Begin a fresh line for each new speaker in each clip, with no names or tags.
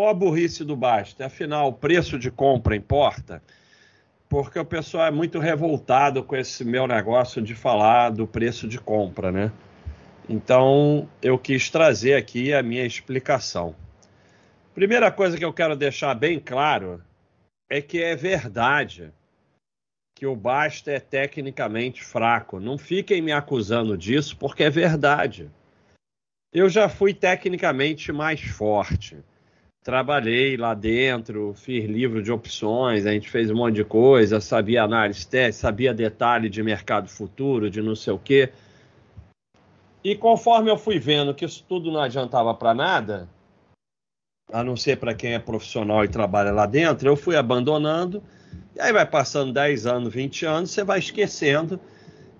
maior burrice do Basta. Afinal, o preço de compra importa? Porque o pessoal é muito revoltado com esse meu negócio de falar do preço de compra, né? Então, eu quis trazer aqui a minha explicação. Primeira coisa que eu quero deixar bem claro é que é verdade que o Basta é tecnicamente fraco. Não fiquem me acusando disso, porque é verdade. Eu já fui tecnicamente mais forte. Trabalhei lá dentro, fiz livro de opções, a gente fez um monte de coisa, sabia análise técnica, sabia detalhe de mercado futuro, de não sei o quê. E conforme eu fui vendo que isso tudo não adiantava para nada, a não ser para quem é profissional e trabalha lá dentro, eu fui abandonando. E aí vai passando 10 anos, 20 anos, você vai esquecendo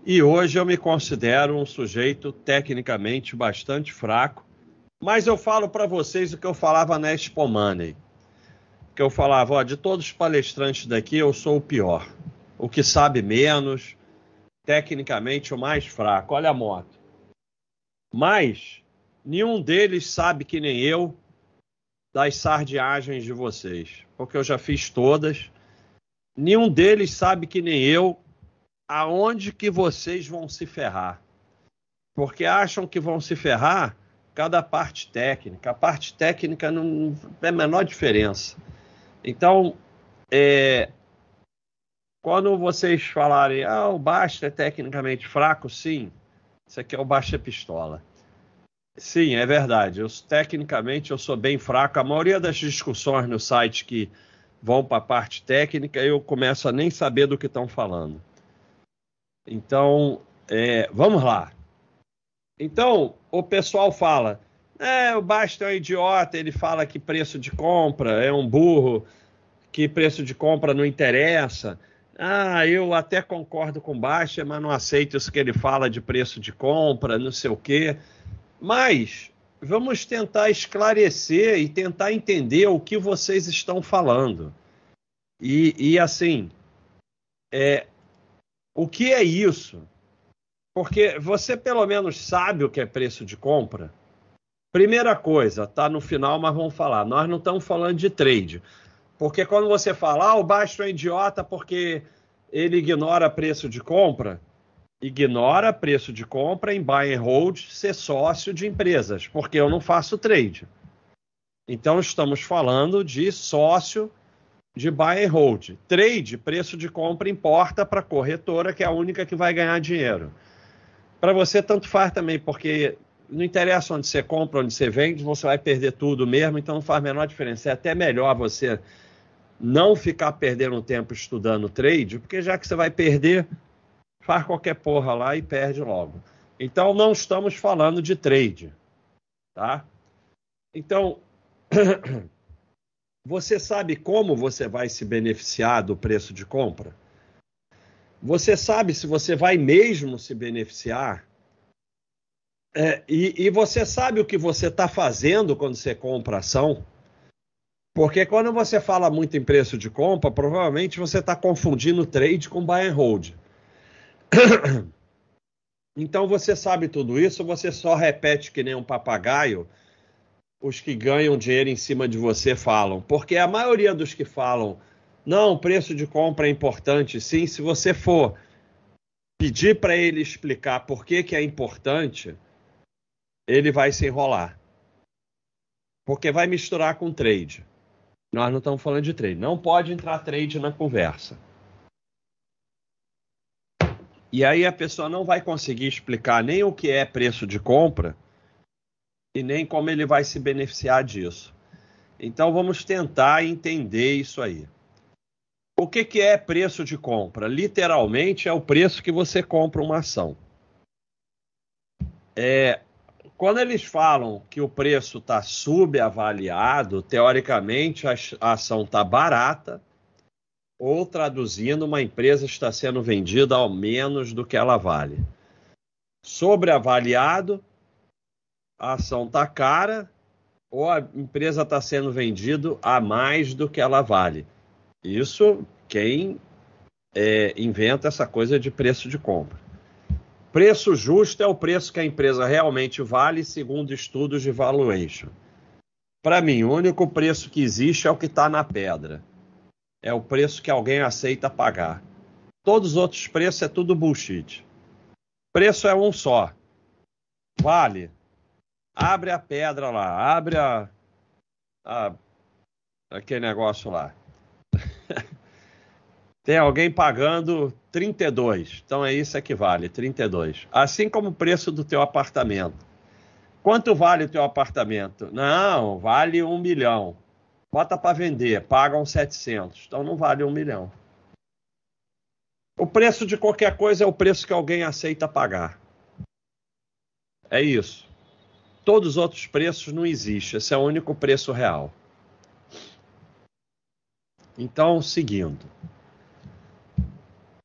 e hoje eu me considero um sujeito tecnicamente bastante fraco, mas eu falo para vocês o que eu falava na Expo Money. Que eu falava, ó, de todos os palestrantes daqui, eu sou o pior. O que sabe menos, tecnicamente o mais fraco. Olha a moto. Mas nenhum deles sabe que nem eu das sardiagens de vocês, porque eu já fiz todas. Nenhum deles sabe que nem eu aonde que vocês vão se ferrar. Porque acham que vão se ferrar cada parte técnica. A parte técnica não é a menor diferença. Então, é, quando vocês falarem, ah, o Basta é tecnicamente fraco, sim, isso aqui é o Basta Pistola. Sim, é verdade. Eu, tecnicamente eu sou bem fraco. A maioria das discussões no site que vão para a parte técnica, eu começo a nem saber do que estão falando. Então, é, vamos lá. Então, o pessoal fala, é, o Basta é um idiota, ele fala que preço de compra é um burro, que preço de compra não interessa. Ah, eu até concordo com o Basta, mas não aceito isso que ele fala de preço de compra, não sei o quê. Mas vamos tentar esclarecer e tentar entender o que vocês estão falando. E, e assim, é, o que é isso? Porque você pelo menos sabe o que é preço de compra. Primeira coisa, tá no final, mas vamos falar. Nós não estamos falando de trade. Porque quando você fala, ah, o Baixo é idiota porque ele ignora preço de compra, ignora preço de compra em buy and hold ser sócio de empresas, porque eu não faço trade. Então estamos falando de sócio de buy and hold. Trade, preço de compra importa para a corretora, que é a única que vai ganhar dinheiro. Para você, tanto faz também, porque não interessa onde você compra, onde você vende, você vai perder tudo mesmo, então não faz a menor diferença. É até melhor você não ficar perdendo tempo estudando trade, porque já que você vai perder, faz qualquer porra lá e perde logo. Então não estamos falando de trade, tá? Então Você sabe como você vai se beneficiar do preço de compra? Você sabe se você vai mesmo se beneficiar? É, e, e, você sabe o que você está fazendo quando você compra ação? Porque quando você fala muito em preço de compra, provavelmente você está confundindo trade com buy and hold. Então você sabe tudo isso, você só repete que nem um papagaio os que ganham dinheiro em cima de você falam. Porque a maioria dos que falam, não, o preço de compra é importante, sim, se você for pedir para ele explicar por que, que é importante, ele vai se enrolar. Porque vai misturar com trade. Nós não estamos falando de trade. Não pode entrar trade na conversa. E aí a pessoa não vai conseguir explicar nem o que é preço de compra e nem como ele vai se beneficiar disso. Então vamos tentar entender isso aí. O que, que é preço de compra? Literalmente é o preço que você compra uma ação. É, quando eles falam que o preço está subavaliado, teoricamente a, a ação está barata, ou traduzindo, uma empresa está sendo vendida ao menos do que ela vale. Sobreavaliado, a ação está cara ou a empresa está sendo vendida a mais do que ela vale. Isso quem é, inventa essa coisa de preço de compra. Preço justo é o preço que a empresa realmente vale segundo estudos de valuation. Para mim, o único preço que existe é o que está na pedra. É o preço que alguém aceita pagar. Todos os outros preços é tudo bullshit. Preço é um só. Vale. Abre a pedra lá, abre a, a aquele negócio lá. Tem alguém pagando 32. Então é isso que vale, 32. Assim como o preço do teu apartamento. Quanto vale o teu apartamento? Não, vale um milhão. Bota para vender, pagam 700. Então não vale um milhão. O preço de qualquer coisa é o preço que alguém aceita pagar. É isso. Todos os outros preços não existem. Esse é o único preço real. Então, seguindo.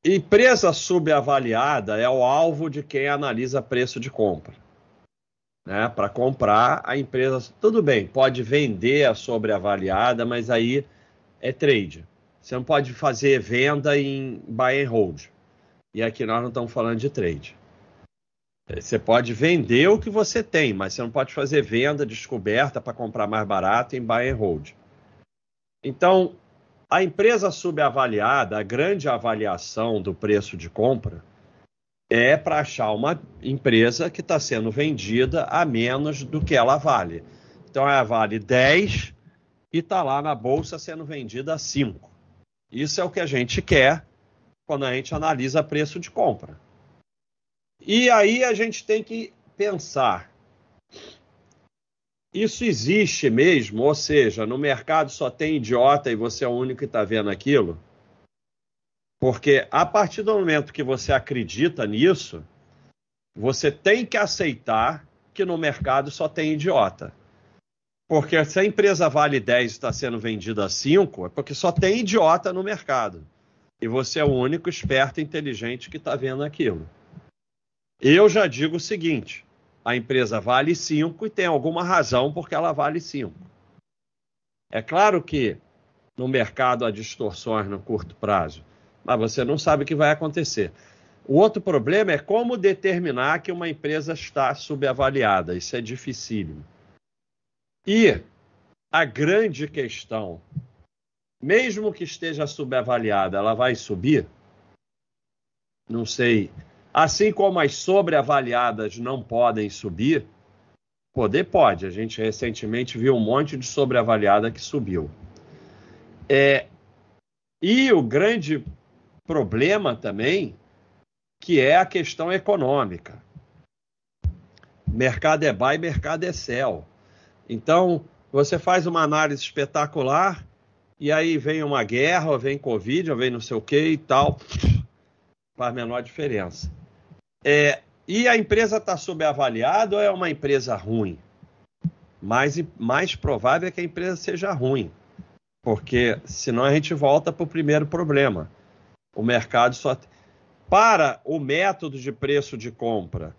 Empresa subavaliada é o alvo de quem analisa preço de compra. Né? Para comprar, a empresa. Tudo bem, pode vender a sobreavaliada, mas aí é trade. Você não pode fazer venda em buy and hold. E aqui nós não estamos falando de trade. Você pode vender o que você tem, mas você não pode fazer venda descoberta para comprar mais barato em buy and hold. Então, a empresa subavaliada, a grande avaliação do preço de compra, é para achar uma empresa que está sendo vendida a menos do que ela vale. Então ela vale 10 e está lá na bolsa sendo vendida a 5. Isso é o que a gente quer quando a gente analisa preço de compra. E aí a gente tem que pensar isso existe mesmo? Ou seja, no mercado só tem idiota e você é o único que está vendo aquilo? Porque a partir do momento que você acredita nisso, você tem que aceitar que no mercado só tem idiota. Porque se a empresa vale 10 e está sendo vendida a 5, é porque só tem idiota no mercado. E você é o único esperto inteligente que está vendo aquilo. Eu já digo o seguinte: a empresa vale 5 e tem alguma razão porque ela vale 5. É claro que no mercado há distorções no curto prazo, mas você não sabe o que vai acontecer. O outro problema é como determinar que uma empresa está subavaliada. Isso é dificílimo. E a grande questão, mesmo que esteja subavaliada, ela vai subir? Não sei Assim como as sobreavaliadas não podem subir, poder pode. A gente recentemente viu um monte de sobreavaliada que subiu. É, e o grande problema também, que é a questão econômica. Mercado é buy, mercado é sell. Então, você faz uma análise espetacular e aí vem uma guerra, ou vem Covid, ou vem não sei o que e tal, faz menor diferença. É, e a empresa está subavaliada ou é uma empresa ruim? Mais, mais provável é que a empresa seja ruim, porque senão a gente volta para o primeiro problema. O mercado só. Para o método de preço de compra,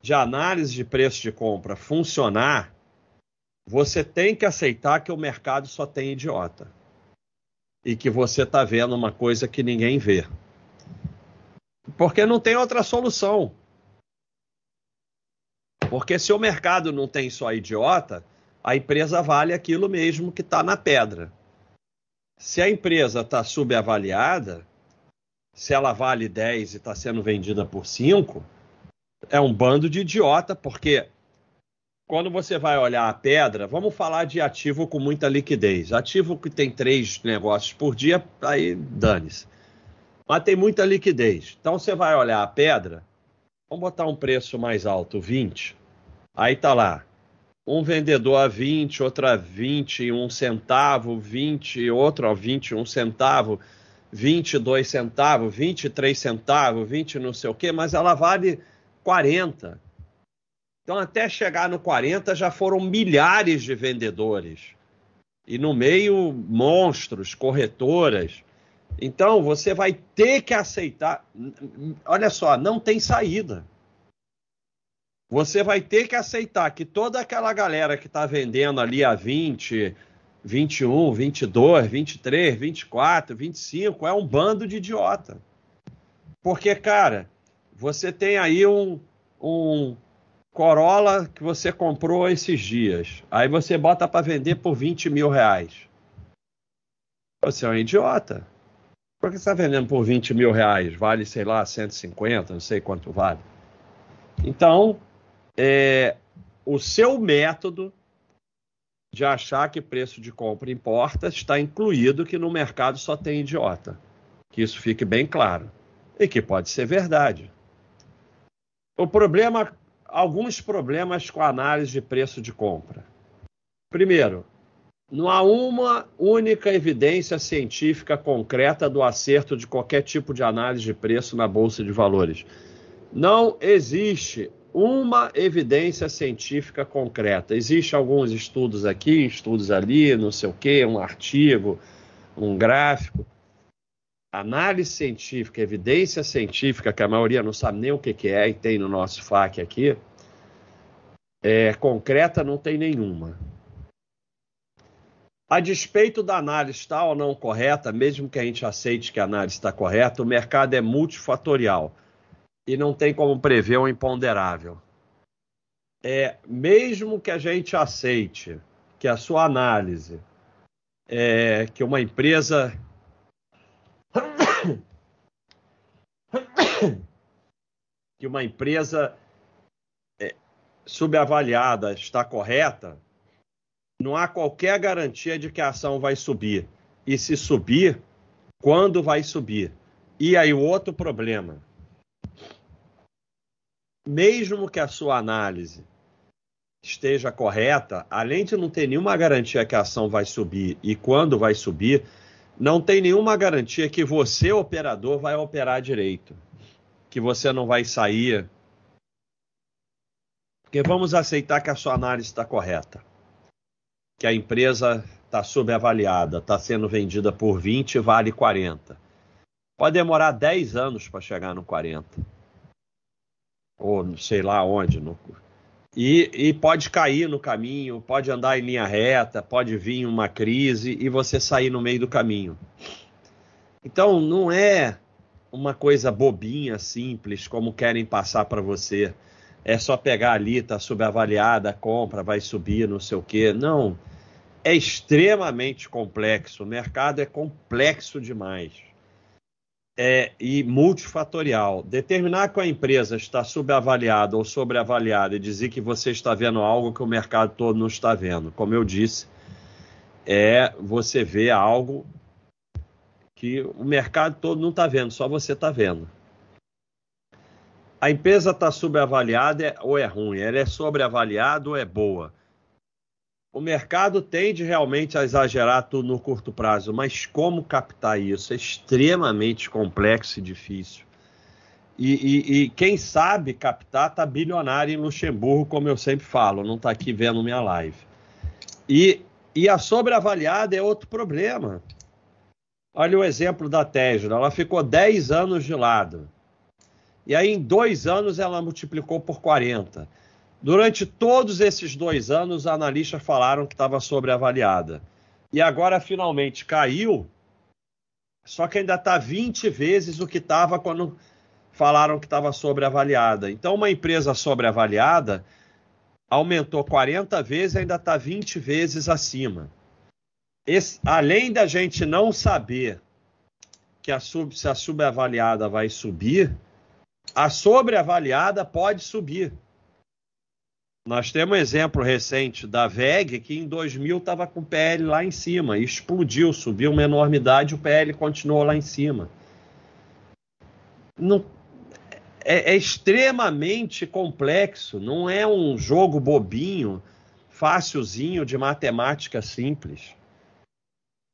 de análise de preço de compra funcionar, você tem que aceitar que o mercado só tem idiota. E que você está vendo uma coisa que ninguém vê. Porque não tem outra solução. Porque se o mercado não tem só idiota, a empresa vale aquilo mesmo que está na pedra. Se a empresa está subavaliada, se ela vale 10 e está sendo vendida por 5, é um bando de idiota, porque quando você vai olhar a pedra, vamos falar de ativo com muita liquidez. Ativo que tem três negócios por dia, aí dane-se mas tem muita liquidez. Então você vai olhar a pedra, vamos botar um preço mais alto, 20. Aí tá lá, um vendedor a 20, outro a 21 centavo, 20, outro a 21 centavo, 22 centavos, 23 centavos, 20 não sei o quê, mas ela vale 40. Então até chegar no 40 já foram milhares de vendedores. E no meio monstros, corretoras. Então você vai ter que aceitar. Olha só, não tem saída. Você vai ter que aceitar que toda aquela galera que está vendendo ali a 20, 21, 22, 23, 24, 25 é um bando de idiota. Porque, cara, você tem aí um, um, Corolla que você comprou esses dias. Aí você bota para vender por 20 mil reais. Você é um idiota. Por que você está vendendo por 20 mil reais? Vale, sei lá, 150, não sei quanto vale. Então, é, o seu método de achar que preço de compra importa está incluído que no mercado só tem idiota. Que isso fique bem claro. E que pode ser verdade. O problema, alguns problemas com a análise de preço de compra. Primeiro, não há uma única evidência científica concreta do acerto de qualquer tipo de análise de preço na bolsa de valores. Não existe uma evidência científica concreta. Existem alguns estudos aqui, estudos ali, não sei o quê, um artigo, um gráfico. Análise científica, evidência científica, que a maioria não sabe nem o que, que é e tem no nosso FAQ aqui, é, concreta não tem nenhuma. A despeito da análise estar ou não correta, mesmo que a gente aceite que a análise está correta, o mercado é multifatorial e não tem como prever o imponderável. É, mesmo que a gente aceite que a sua análise é que uma empresa que uma empresa é, subavaliada está correta, não há qualquer garantia de que a ação vai subir. E se subir, quando vai subir? E aí o outro problema, mesmo que a sua análise esteja correta, além de não ter nenhuma garantia que a ação vai subir e quando vai subir, não tem nenhuma garantia que você, operador, vai operar direito. Que você não vai sair. Porque vamos aceitar que a sua análise está correta. Que a empresa está subavaliada, está sendo vendida por 20 vale 40. Pode demorar 10 anos para chegar no 40 ou sei lá onde. No... E, e pode cair no caminho, pode andar em linha reta, pode vir uma crise e você sair no meio do caminho. Então não é uma coisa bobinha, simples, como querem passar para você. É só pegar ali, tá subavaliada, compra, vai subir, não sei o quê. Não. É extremamente complexo. O mercado é complexo demais é, e multifatorial. Determinar que a empresa está subavaliada ou sobreavaliada e dizer que você está vendo algo que o mercado todo não está vendo. Como eu disse, é você ver algo que o mercado todo não está vendo, só você está vendo. A empresa está subavaliada ou é ruim? Ela é sobreavaliada ou é boa? O mercado tende realmente a exagerar tudo no curto prazo, mas como captar isso? É extremamente complexo e difícil. E, e, e quem sabe captar está bilionário em Luxemburgo, como eu sempre falo, não está aqui vendo minha live. E, e a sobreavaliada é outro problema. Olha o exemplo da Tesla, ela ficou 10 anos de lado. E aí, em dois anos, ela multiplicou por 40. Durante todos esses dois anos, os analistas falaram que estava sobreavaliada. E agora finalmente caiu, só que ainda está 20 vezes o que estava quando falaram que estava sobreavaliada. Então, uma empresa sobreavaliada aumentou 40 vezes e ainda está 20 vezes acima. Esse, além da gente não saber que a sub, se a subavaliada vai subir, a sobreavaliada pode subir. Nós temos um exemplo recente da VEG que em 2000 estava com o PL lá em cima, explodiu, subiu uma enormidade, o PL continuou lá em cima. Não, é, é extremamente complexo, não é um jogo bobinho, fácilzinho de matemática simples.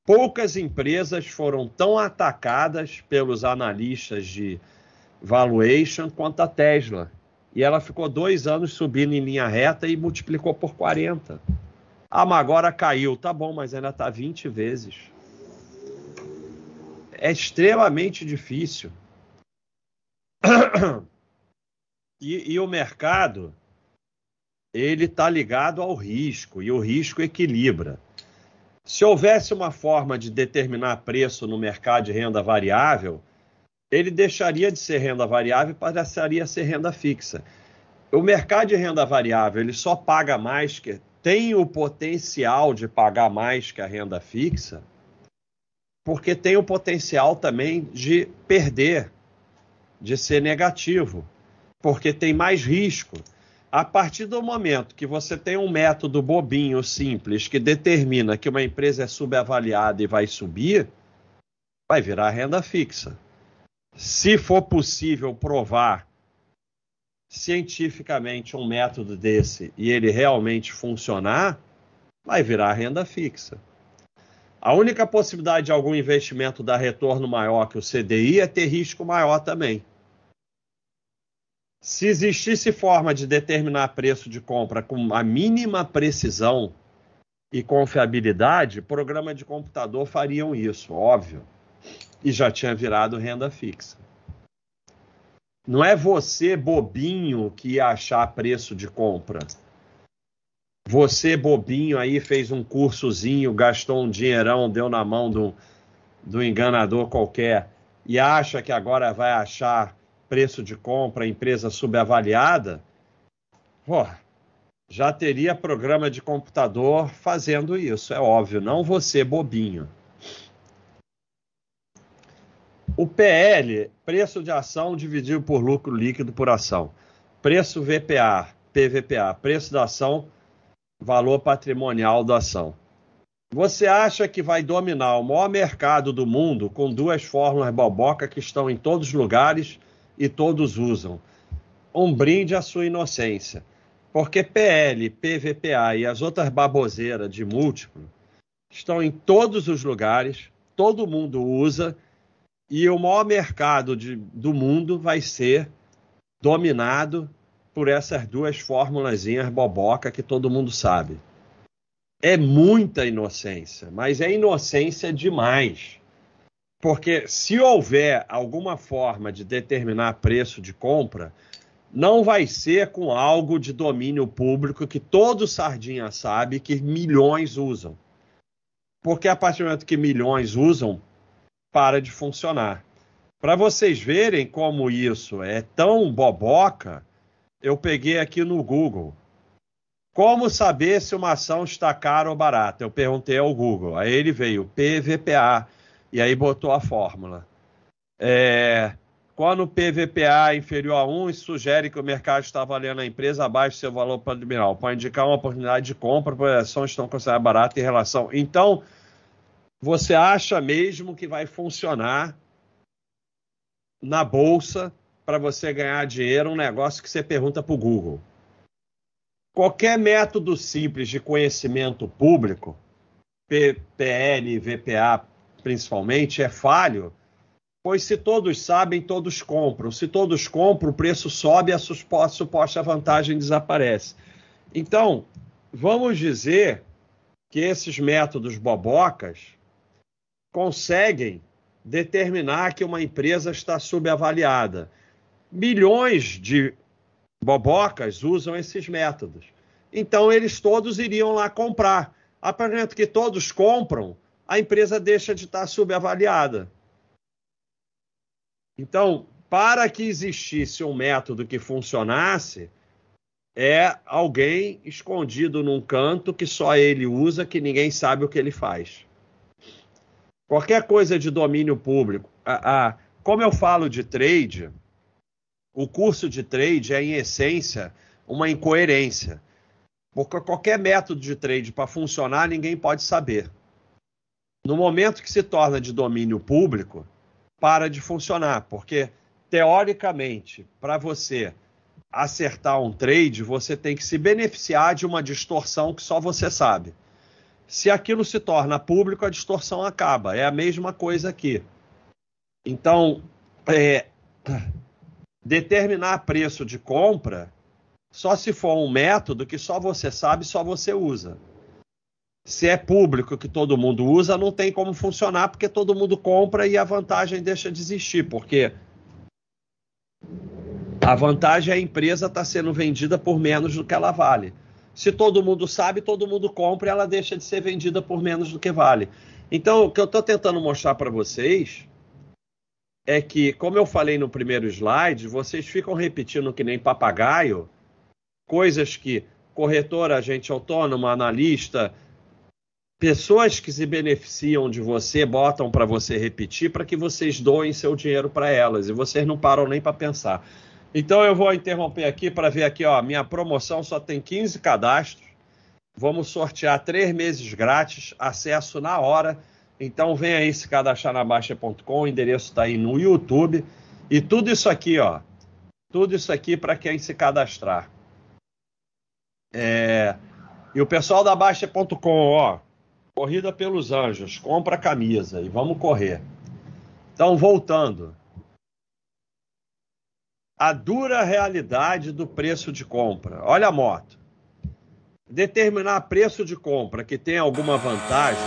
Poucas empresas foram tão atacadas pelos analistas de valuation quanto a Tesla e ela ficou dois anos subindo em linha reta e multiplicou por 40. Ah, mas agora caiu. Tá bom, mas ainda está 20 vezes. É extremamente difícil. E, e o mercado, ele está ligado ao risco, e o risco equilibra. Se houvesse uma forma de determinar preço no mercado de renda variável, ele deixaria de ser renda variável e passaria a ser renda fixa. o mercado de renda variável ele só paga mais que tem o potencial de pagar mais que a renda fixa, porque tem o potencial também de perder, de ser negativo, porque tem mais risco. A partir do momento que você tem um método bobinho, simples, que determina que uma empresa é subavaliada e vai subir, vai virar renda fixa. Se for possível provar cientificamente um método desse e ele realmente funcionar, vai virar renda fixa. A única possibilidade de algum investimento dar retorno maior que o CDI é ter risco maior também. Se existisse forma de determinar preço de compra com a mínima precisão e confiabilidade, programa de computador fariam isso, óbvio. E já tinha virado renda fixa. Não é você, bobinho, que ia achar preço de compra. Você, bobinho, aí fez um cursozinho, gastou um dinheirão, deu na mão do, do enganador qualquer e acha que agora vai achar preço de compra, empresa subavaliada. Já teria programa de computador fazendo isso, é óbvio, não você, bobinho. O PL, preço de ação dividido por lucro líquido por ação. Preço VPA, PVPA, preço da ação, valor patrimonial da ação. Você acha que vai dominar o maior mercado do mundo com duas fórmulas boboca que estão em todos os lugares e todos usam? Um brinde à sua inocência. Porque PL, PVPA e as outras baboseiras de múltiplo estão em todos os lugares, todo mundo usa e o maior mercado de, do mundo vai ser dominado por essas duas formulazinhas boboca que todo mundo sabe. É muita inocência, mas é inocência demais. Porque se houver alguma forma de determinar preço de compra, não vai ser com algo de domínio público que todo sardinha sabe que milhões usam. Porque a partir do momento que milhões usam, para de funcionar. Para vocês verem como isso é tão boboca, eu peguei aqui no Google. Como saber se uma ação está cara ou barata? Eu perguntei ao Google. Aí ele veio PVPA e aí botou a fórmula. É, quando o PVPA é inferior a 1, isso sugere que o mercado está valendo a empresa abaixo do seu valor patrimonial. Pode indicar uma oportunidade de compra, as ações estão consideradas baratas em relação. Então, você acha mesmo que vai funcionar na bolsa para você ganhar dinheiro um negócio que você pergunta para o Google? Qualquer método simples de conhecimento público, PL, VPA principalmente, é falho, pois se todos sabem, todos compram. Se todos compram, o preço sobe e a suposta vantagem desaparece. Então, vamos dizer que esses métodos bobocas conseguem determinar que uma empresa está subavaliada. Milhões de bobocas usam esses métodos. Então, eles todos iriam lá comprar. A partir que todos compram, a empresa deixa de estar subavaliada. Então, para que existisse um método que funcionasse, é alguém escondido num canto que só ele usa, que ninguém sabe o que ele faz. Qualquer coisa de domínio público. A, a, como eu falo de trade, o curso de trade é, em essência, uma incoerência. Porque qualquer método de trade para funcionar, ninguém pode saber. No momento que se torna de domínio público, para de funcionar. Porque, teoricamente, para você acertar um trade, você tem que se beneficiar de uma distorção que só você sabe. Se aquilo se torna público, a distorção acaba. É a mesma coisa aqui. Então, é, determinar preço de compra só se for um método que só você sabe, só você usa. Se é público que todo mundo usa, não tem como funcionar porque todo mundo compra e a vantagem deixa de existir, porque a vantagem é a empresa estar tá sendo vendida por menos do que ela vale. Se todo mundo sabe, todo mundo compra ela deixa de ser vendida por menos do que vale. Então, o que eu estou tentando mostrar para vocês é que, como eu falei no primeiro slide, vocês ficam repetindo que nem papagaio coisas que corretor, agente autônomo, analista, pessoas que se beneficiam de você botam para você repetir para que vocês doem seu dinheiro para elas e vocês não param nem para pensar. Então eu vou interromper aqui para ver aqui, ó, minha promoção só tem 15 cadastros. Vamos sortear três meses grátis, acesso na hora. Então vem aí se cadastrar na Baixa.com, o endereço está aí no YouTube. E tudo isso aqui, ó, tudo isso aqui para quem se cadastrar. É... E o pessoal da Baixa.com, ó, Corrida pelos Anjos, compra a camisa e vamos correr. Então, voltando. A dura realidade do preço de compra. Olha a moto. Determinar preço de compra que tem alguma vantagem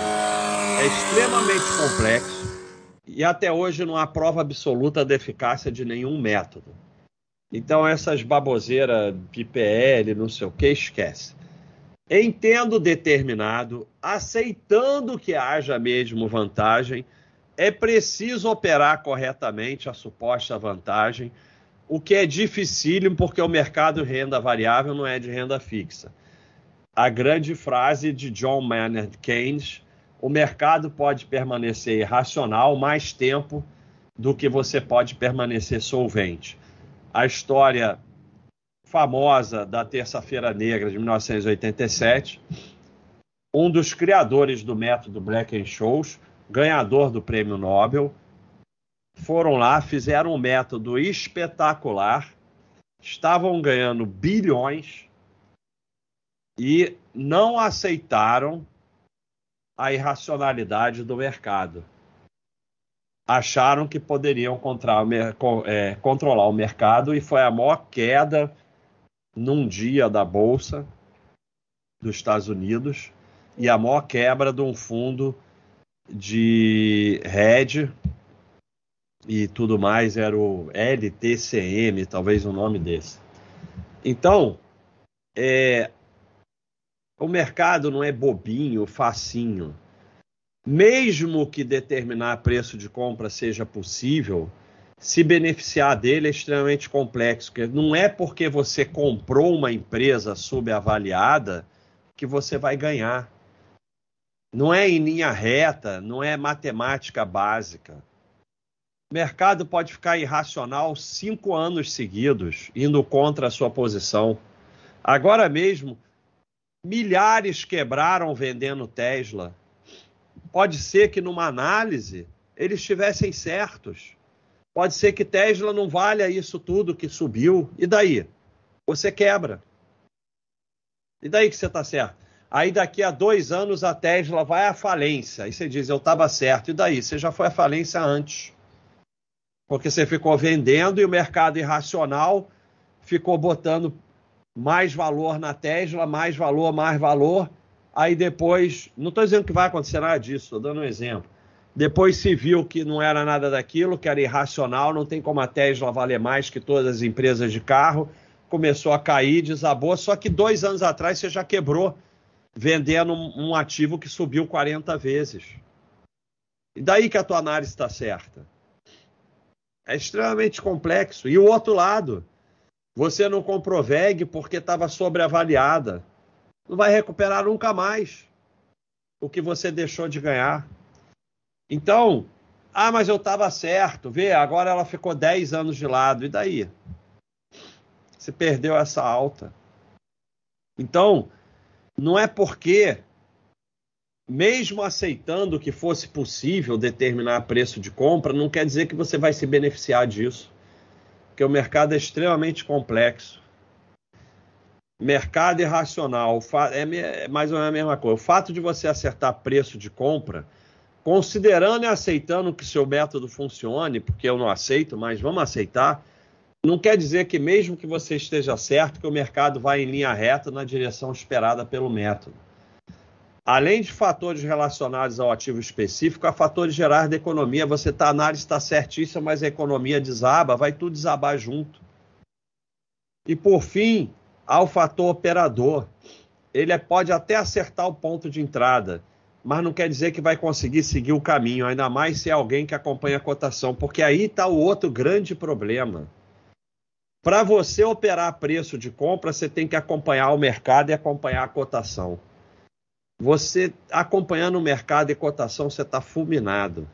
é extremamente complexo e até hoje não há prova absoluta da eficácia de nenhum método. Então, essas baboseiras PPL, não sei o que, esquece entendo determinado, aceitando que haja mesmo vantagem, é preciso operar corretamente a suposta vantagem, o que é dificílimo porque o mercado de renda variável não é de renda fixa. A grande frase de John Maynard Keynes: o mercado pode permanecer irracional mais tempo do que você pode permanecer solvente. A história famosa da Terça-feira Negra de 1987, um dos criadores do método Black and Shows, ganhador do prêmio Nobel, foram lá, fizeram um método espetacular, estavam ganhando bilhões e não aceitaram a irracionalidade do mercado. Acharam que poderiam é, controlar o mercado e foi a maior queda num dia da Bolsa dos Estados Unidos e a maior quebra de um fundo de hedge e tudo mais era o LTCM, talvez o nome desse. Então, é, o mercado não é bobinho, facinho. Mesmo que determinar preço de compra seja possível, se beneficiar dele é extremamente complexo. Não é porque você comprou uma empresa subavaliada que você vai ganhar. Não é em linha reta, não é matemática básica. Mercado pode ficar irracional cinco anos seguidos, indo contra a sua posição. Agora mesmo, milhares quebraram vendendo Tesla. Pode ser que numa análise eles estivessem certos. Pode ser que Tesla não valha isso tudo que subiu. E daí? Você quebra. E daí que você está certo? Aí daqui a dois anos a Tesla vai à falência. Aí você diz, eu estava certo. E daí? Você já foi à falência antes. Porque você ficou vendendo e o mercado irracional ficou botando mais valor na Tesla, mais valor, mais valor. Aí depois, não estou dizendo que vai acontecer nada disso, estou dando um exemplo. Depois se viu que não era nada daquilo, que era irracional, não tem como a Tesla valer mais que todas as empresas de carro. Começou a cair, desabou. Só que dois anos atrás você já quebrou, vendendo um ativo que subiu 40 vezes. E daí que a tua análise está certa. É extremamente complexo. E o outro lado, você não comprou VEG porque estava sobreavaliada. Não vai recuperar nunca mais o que você deixou de ganhar. Então, ah, mas eu estava certo, vê, agora ela ficou 10 anos de lado, e daí? Você perdeu essa alta. Então, não é porque, mesmo aceitando que fosse possível determinar preço de compra, não quer dizer que você vai se beneficiar disso. Porque o mercado é extremamente complexo. Mercado irracional é mais ou menos a mesma coisa. O fato de você acertar preço de compra considerando e aceitando que seu método funcione, porque eu não aceito, mas vamos aceitar, não quer dizer que mesmo que você esteja certo, que o mercado vai em linha reta na direção esperada pelo método. Além de fatores relacionados ao ativo específico, há fatores gerais da economia. Você está, a análise está certíssima, mas a economia desaba, vai tudo desabar junto. E por fim, há o fator operador. Ele pode até acertar o ponto de entrada, mas não quer dizer que vai conseguir seguir o caminho, ainda mais se é alguém que acompanha a cotação, porque aí está o outro grande problema. Para você operar preço de compra, você tem que acompanhar o mercado e acompanhar a cotação. Você acompanhando o mercado e cotação, você está fulminado.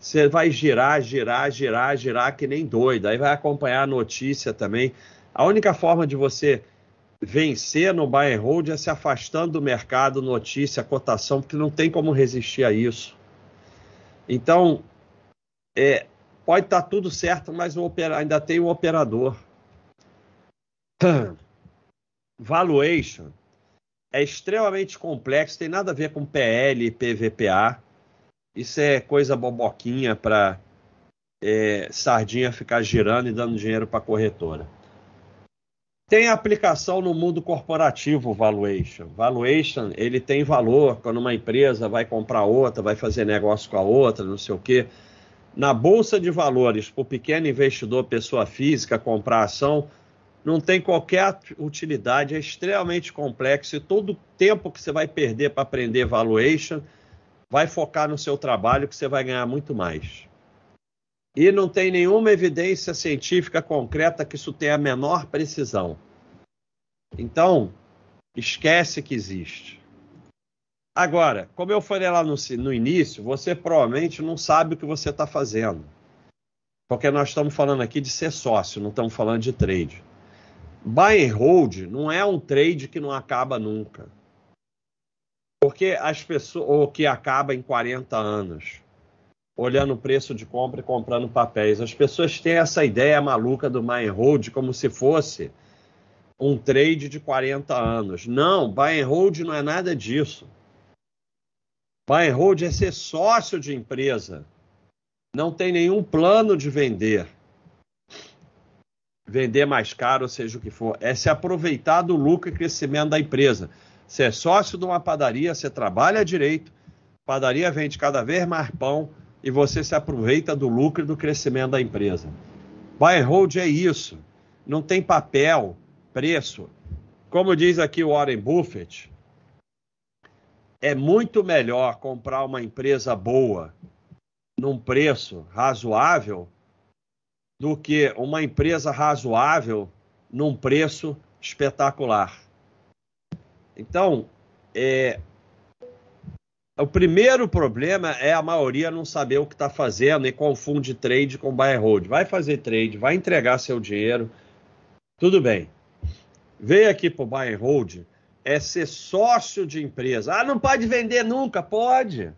Você vai girar, girar, girar, girar que nem doido. Aí vai acompanhar a notícia também. A única forma de você vencer no buy and hold é se afastando do mercado, notícia, cotação, porque não tem como resistir a isso. Então, é, pode estar tá tudo certo, mas ainda tem um operador. Valuation é extremamente complexo, tem nada a ver com PL PVPA. Isso é coisa boboquinha para é, sardinha ficar girando e dando dinheiro para corretora. Tem aplicação no mundo corporativo valuation. Valuation, ele tem valor quando uma empresa vai comprar outra, vai fazer negócio com a outra, não sei o quê. Na bolsa de valores, para o pequeno investidor, pessoa física, comprar ação, não tem qualquer utilidade, é extremamente complexo e todo o tempo que você vai perder para aprender valuation, vai focar no seu trabalho que você vai ganhar muito mais. E não tem nenhuma evidência científica concreta que isso tenha a menor precisão. Então, esquece que existe. Agora, como eu falei lá no, no início, você provavelmente não sabe o que você está fazendo. Porque nós estamos falando aqui de ser sócio, não estamos falando de trade. Buy and hold não é um trade que não acaba nunca. Porque as pessoas, ou que acaba em 40 anos, olhando o preço de compra e comprando papéis. As pessoas têm essa ideia maluca do buy and hold como se fosse um trade de 40 anos. Não, buy and hold não é nada disso. Buy and hold é ser sócio de empresa. Não tem nenhum plano de vender vender mais caro, seja o que for, é se aproveitar do lucro e crescimento da empresa. Você é sócio de uma padaria, você trabalha direito, padaria vende cada vez mais pão e você se aproveita do lucro e do crescimento da empresa. Buy and hold é isso. Não tem papel, preço. Como diz aqui o Warren Buffett, é muito melhor comprar uma empresa boa num preço razoável do que uma empresa razoável num preço espetacular. Então, é, o primeiro problema é a maioria não saber o que está fazendo e confunde trade com buy and hold. Vai fazer trade, vai entregar seu dinheiro, tudo bem. Veio aqui para o buy and hold é ser sócio de empresa. Ah, não pode vender nunca? Pode.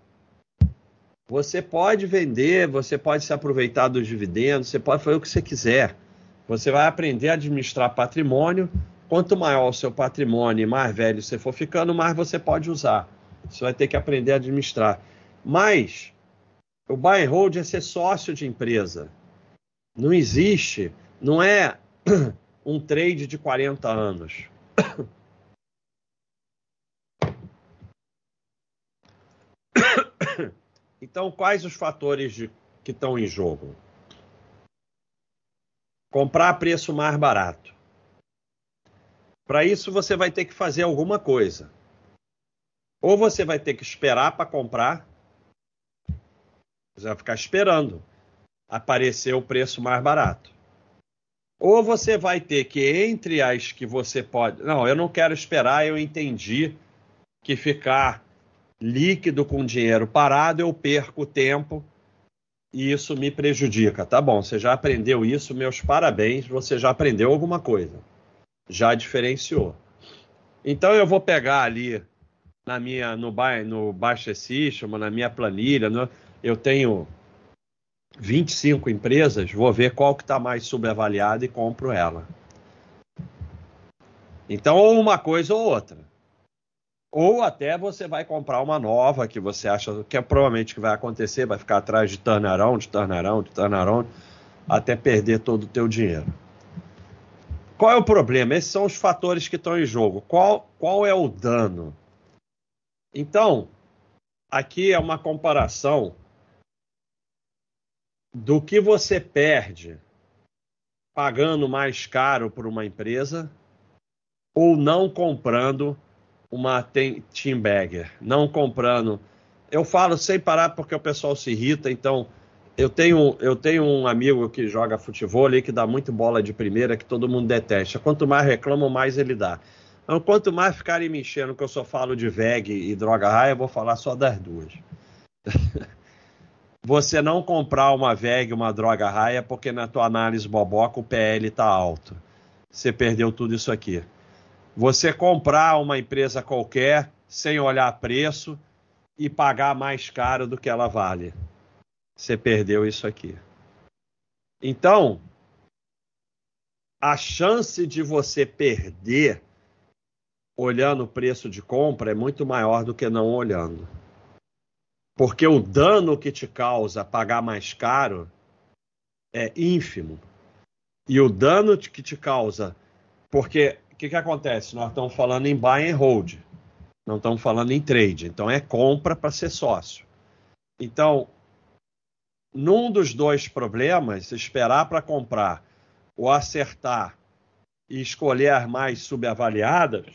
Você pode vender, você pode se aproveitar dos dividendos, você pode fazer o que você quiser. Você vai aprender a administrar patrimônio. Quanto maior o seu patrimônio e mais velho você for ficando, mais você pode usar. Você vai ter que aprender a administrar. Mas o buy and hold é ser sócio de empresa. Não existe, não é um trade de 40 anos. Então, quais os fatores de, que estão em jogo? Comprar a preço mais barato. Para isso, você vai ter que fazer alguma coisa. Ou você vai ter que esperar para comprar, você vai ficar esperando aparecer o preço mais barato. Ou você vai ter que, entre as que você pode. Não, eu não quero esperar, eu entendi que ficar líquido com dinheiro parado, eu perco tempo e isso me prejudica. Tá bom, você já aprendeu isso, meus parabéns, você já aprendeu alguma coisa. Já diferenciou. Então eu vou pegar ali na minha no, no Baixa System, na minha planilha, no, eu tenho 25 empresas, vou ver qual que está mais subavaliada e compro ela. Então, ou uma coisa ou outra. Ou até você vai comprar uma nova que você acha que é provavelmente que vai acontecer, vai ficar atrás de turnaround, de turnaround, de turnaround, até perder todo o teu dinheiro. Qual é o problema? Esses são os fatores que estão em jogo. Qual, qual é o dano? Então, aqui é uma comparação do que você perde pagando mais caro por uma empresa ou não comprando uma team bagger, não comprando. Eu falo sem parar porque o pessoal se irrita, então eu tenho, eu tenho um amigo que joga futebol ali que dá muito bola de primeira, que todo mundo detesta. Quanto mais reclama, mais ele dá. Então, quanto mais ficarem me enchendo que eu só falo de VEG e droga raia, eu vou falar só das duas. Você não comprar uma VEG, uma droga raia, porque na tua análise boboca o PL está alto. Você perdeu tudo isso aqui. Você comprar uma empresa qualquer sem olhar preço e pagar mais caro do que ela vale você perdeu isso aqui. Então, a chance de você perder olhando o preço de compra é muito maior do que não olhando. Porque o dano que te causa pagar mais caro é ínfimo. E o dano que te causa. Porque que, que acontece? Nós estamos falando em buy and hold. Não estamos falando em trade. Então é compra para ser sócio. Então, num dos dois problemas, esperar para comprar ou acertar e escolher as mais subavaliadas,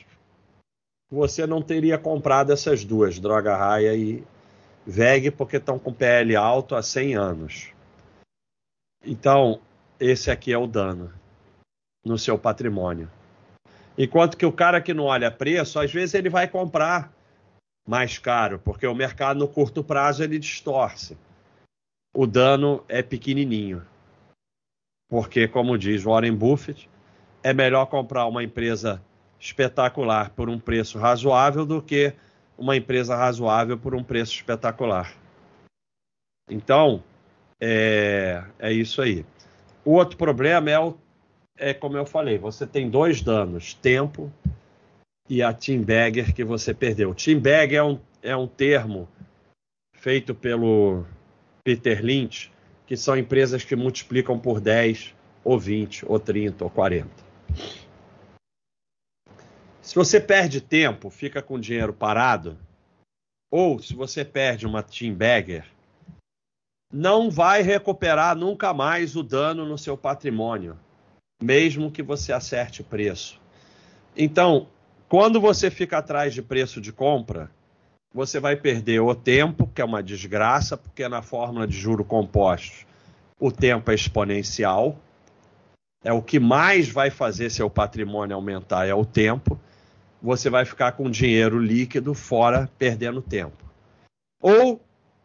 você não teria comprado essas duas, Droga Raia e VEG, porque estão com PL alto há 100 anos. Então, esse aqui é o dano no seu patrimônio. Enquanto que o cara que não olha preço, às vezes ele vai comprar mais caro, porque o mercado no curto prazo ele distorce o dano é pequenininho. Porque, como diz Warren Buffett, é melhor comprar uma empresa espetacular por um preço razoável do que uma empresa razoável por um preço espetacular. Então, é, é isso aí. O outro problema é, o, é, como eu falei, você tem dois danos: tempo e a team bagger que você perdeu. Team bagger é um, é um termo feito pelo Peter Lynch, que são empresas que multiplicam por 10, ou 20, ou 30, ou 40. Se você perde tempo, fica com dinheiro parado, ou se você perde uma team bagger, não vai recuperar nunca mais o dano no seu patrimônio, mesmo que você acerte preço. Então, quando você fica atrás de preço de compra, você vai perder o tempo, que é uma desgraça, porque na fórmula de juro compostos o tempo é exponencial. É o que mais vai fazer seu patrimônio aumentar é o tempo. Você vai ficar com dinheiro líquido fora, perdendo tempo. Ou,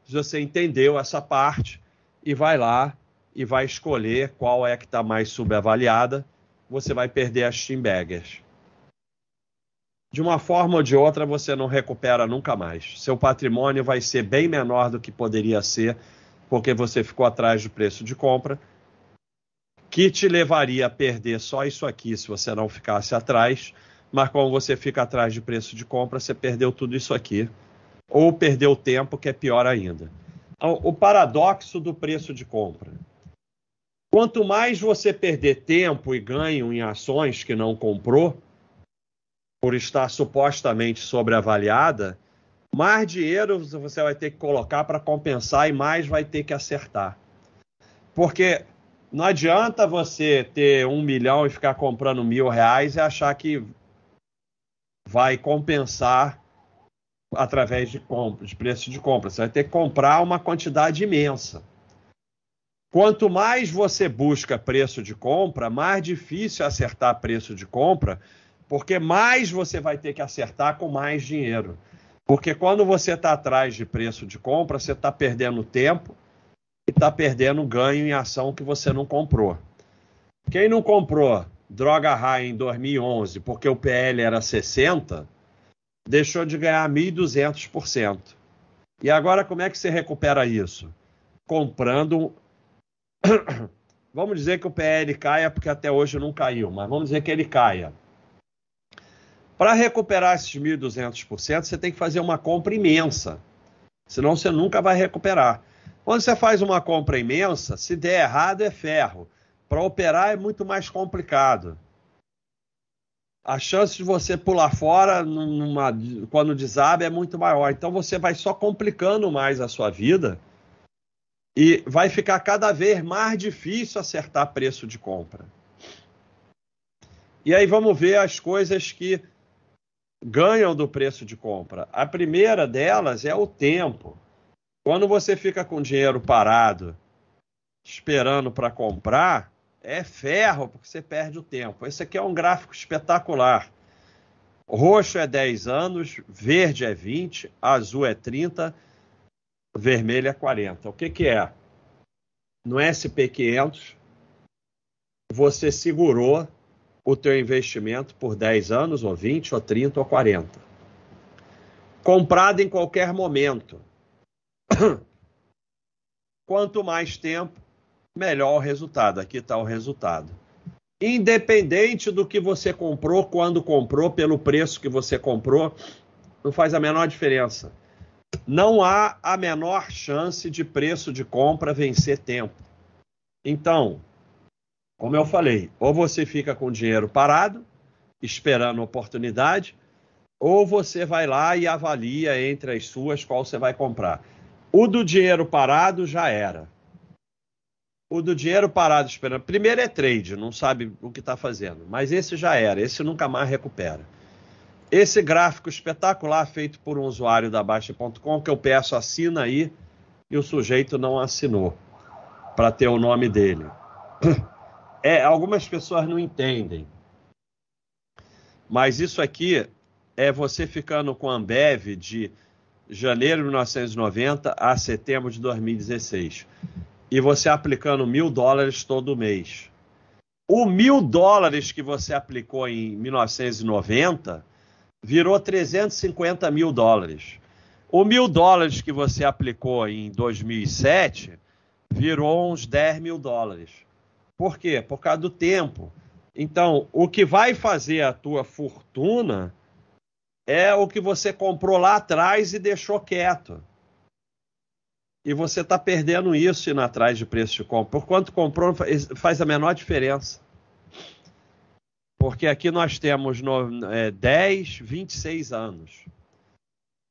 você entendeu essa parte e vai lá e vai escolher qual é que está mais subavaliada, você vai perder as team de uma forma ou de outra você não recupera nunca mais. Seu patrimônio vai ser bem menor do que poderia ser, porque você ficou atrás do preço de compra, que te levaria a perder só isso aqui se você não ficasse atrás, mas como você fica atrás de preço de compra, você perdeu tudo isso aqui, ou perdeu tempo, que é pior ainda. Então, o paradoxo do preço de compra. Quanto mais você perder tempo e ganho em ações que não comprou, por estar supostamente sobreavaliada, mais dinheiro você vai ter que colocar para compensar e mais vai ter que acertar. Porque não adianta você ter um milhão e ficar comprando mil reais e achar que vai compensar através de, compra, de preço de compra. Você vai ter que comprar uma quantidade imensa. Quanto mais você busca preço de compra, mais difícil acertar preço de compra, porque mais você vai ter que acertar com mais dinheiro. Porque quando você está atrás de preço de compra, você está perdendo tempo e está perdendo ganho em ação que você não comprou. Quem não comprou droga high em 2011 porque o PL era 60, deixou de ganhar 1.200%. E agora como é que você recupera isso? Comprando. Vamos dizer que o PL caia, porque até hoje não caiu, mas vamos dizer que ele caia. Para recuperar esses 1.200%, você tem que fazer uma compra imensa. Senão você nunca vai recuperar. Quando você faz uma compra imensa, se der errado é ferro. Para operar é muito mais complicado. A chance de você pular fora numa, quando desaba é muito maior. Então você vai só complicando mais a sua vida e vai ficar cada vez mais difícil acertar preço de compra. E aí vamos ver as coisas que ganham do preço de compra. A primeira delas é o tempo. Quando você fica com dinheiro parado esperando para comprar, é ferro, porque você perde o tempo. Esse aqui é um gráfico espetacular. Roxo é 10 anos, verde é 20, azul é 30, vermelho é 40. O que, que é? No SP500, você segurou o teu investimento por 10 anos, ou 20, ou 30, ou 40. Comprado em qualquer momento. Quanto mais tempo, melhor o resultado. Aqui está o resultado. Independente do que você comprou, quando comprou, pelo preço que você comprou, não faz a menor diferença. Não há a menor chance de preço de compra vencer tempo. Então, como eu falei, ou você fica com o dinheiro parado, esperando oportunidade, ou você vai lá e avalia entre as suas qual você vai comprar. O do dinheiro parado já era. O do dinheiro parado esperando. Primeiro é trade, não sabe o que está fazendo. Mas esse já era, esse nunca mais recupera. Esse gráfico espetacular feito por um usuário da Baixa.com, que eu peço assina aí, e o sujeito não assinou para ter o nome dele. É, algumas pessoas não entendem. Mas isso aqui é você ficando com a Ambev de janeiro de 1990 a setembro de 2016. E você aplicando mil dólares todo mês. O mil dólares que você aplicou em 1990 virou 350 mil dólares. O mil dólares que você aplicou em 2007 virou uns 10 mil dólares. Por quê? Por causa do tempo. Então, o que vai fazer a tua fortuna é o que você comprou lá atrás e deixou quieto. E você está perdendo isso indo atrás de preço de compra. Por quanto comprou, faz a menor diferença. Porque aqui nós temos no, é, 10, 26 anos.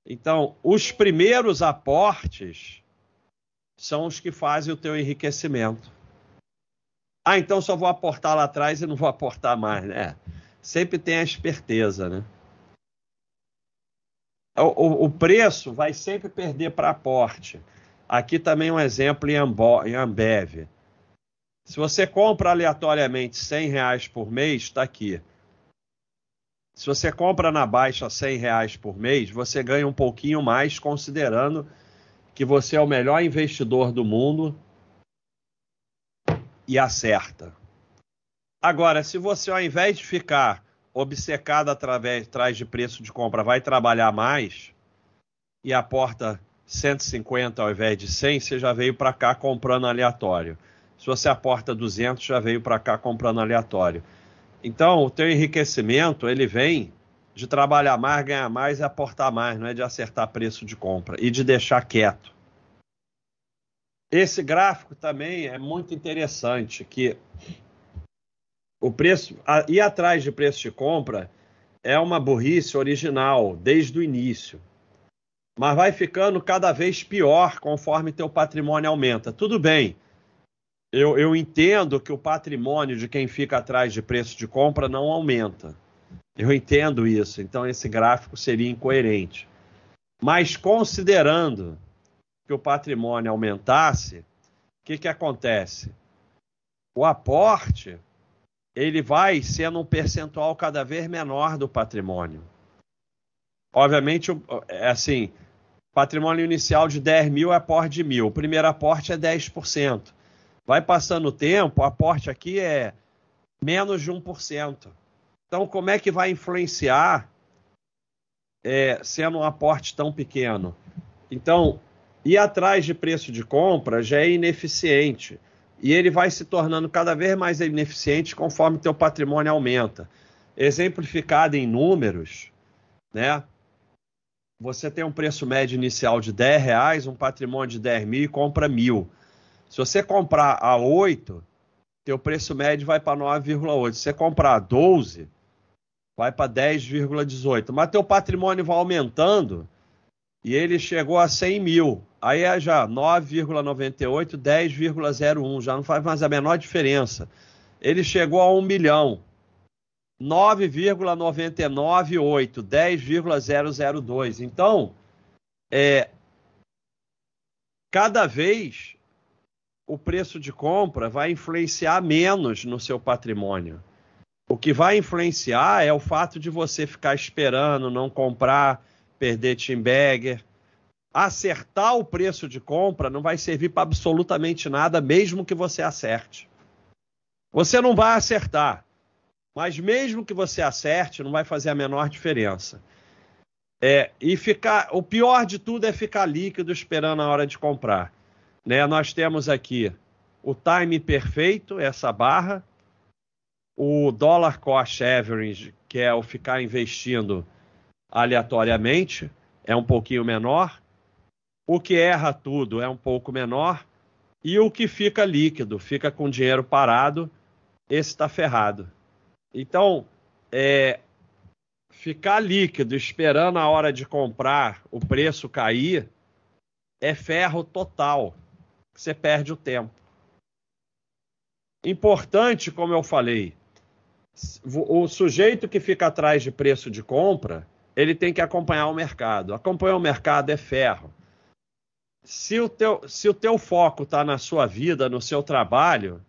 Então, os primeiros aportes são os que fazem o teu enriquecimento. Ah, então só vou aportar lá atrás e não vou aportar mais, né? Sempre tem a esperteza, né? o, o preço vai sempre perder para aporte. Aqui também um exemplo em, Ambo, em Ambev. Se você compra aleatoriamente 100 reais por mês, está aqui. Se você compra na baixa 100 reais por mês, você ganha um pouquinho mais, considerando que você é o melhor investidor do mundo e acerta. Agora, se você ao invés de ficar obcecado através atrás de preço de compra, vai trabalhar mais e aporta 150 ao invés de 100, você já veio para cá comprando aleatório. Se você aporta 200, já veio para cá comprando aleatório. Então, o teu enriquecimento, ele vem de trabalhar mais, ganhar mais e aportar mais, não é de acertar preço de compra e de deixar quieto. Esse gráfico também é muito interessante, que o preço ir atrás de preço de compra é uma burrice original desde o início. Mas vai ficando cada vez pior conforme teu patrimônio aumenta. Tudo bem. Eu, eu entendo que o patrimônio de quem fica atrás de preço de compra não aumenta. Eu entendo isso. Então esse gráfico seria incoerente. Mas considerando que o patrimônio aumentasse, o que, que acontece? O aporte ele vai sendo um percentual cada vez menor do patrimônio. Obviamente, é assim, patrimônio inicial de 10 mil é aporte de mil. O primeiro aporte é 10%. Vai passando o tempo, o aporte aqui é menos de 1%. Então, como é que vai influenciar é, sendo um aporte tão pequeno? Então, ir atrás de preço de compra já é ineficiente e ele vai se tornando cada vez mais ineficiente conforme teu patrimônio aumenta. Exemplificado em números, né? Você tem um preço médio inicial de 10 reais, um patrimônio de 10 mil e compra mil. Se você comprar a 8, teu preço médio vai para 9,8. Se você comprar a 12, vai para 10,18. Mas teu patrimônio vai aumentando e ele chegou a 100 mil. Aí é já 9,98, 10,01, já não faz mais a menor diferença. Ele chegou a 1 milhão. 9,998, 10,002. Então, é, cada vez o preço de compra vai influenciar menos no seu patrimônio. O que vai influenciar é o fato de você ficar esperando, não comprar, perder team bagger. Acertar o preço de compra não vai servir para absolutamente nada, mesmo que você acerte. Você não vai acertar, mas mesmo que você acerte, não vai fazer a menor diferença. É, e ficar, o pior de tudo é ficar líquido esperando a hora de comprar. Né? Nós temos aqui o time perfeito, essa barra, o dollar cost average, que é o ficar investindo aleatoriamente, é um pouquinho menor. O que erra tudo é um pouco menor. E o que fica líquido, fica com dinheiro parado, esse está ferrado. Então, é, ficar líquido esperando a hora de comprar o preço cair é ferro total você perde o tempo. Importante, como eu falei, o sujeito que fica atrás de preço de compra, ele tem que acompanhar o mercado. Acompanhar o mercado é ferro. Se o teu, se o teu foco está na sua vida, no seu trabalho,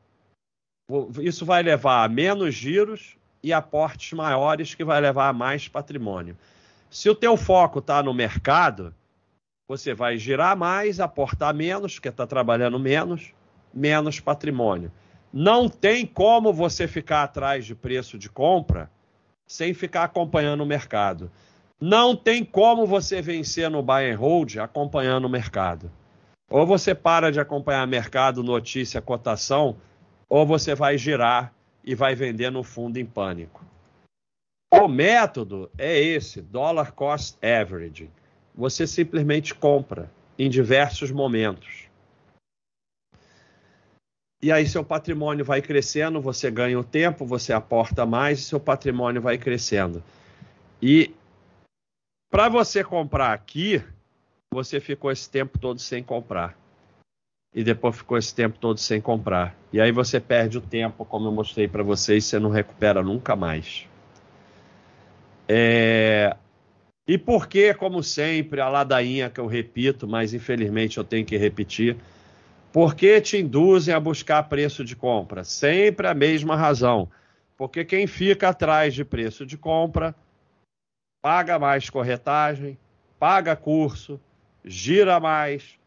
isso vai levar a menos giros e aportes maiores que vai levar a mais patrimônio. Se o teu foco está no mercado, você vai girar mais, aportar menos, porque está trabalhando menos, menos patrimônio. Não tem como você ficar atrás de preço de compra sem ficar acompanhando o mercado. Não tem como você vencer no buy and hold acompanhando o mercado. Ou você para de acompanhar mercado, notícia, cotação, ou você vai girar e vai vender no fundo em pânico. O método é esse, dollar cost averaging. Você simplesmente compra em diversos momentos. E aí seu patrimônio vai crescendo, você ganha o tempo, você aporta mais e seu patrimônio vai crescendo. E para você comprar aqui, você ficou esse tempo todo sem comprar. E depois ficou esse tempo todo sem comprar. E aí você perde o tempo, como eu mostrei para vocês, você não recupera nunca mais. É... E por que, como sempre, a ladainha que eu repito, mas infelizmente eu tenho que repetir, por que te induzem a buscar preço de compra? Sempre a mesma razão. Porque quem fica atrás de preço de compra paga mais corretagem, paga curso, gira mais,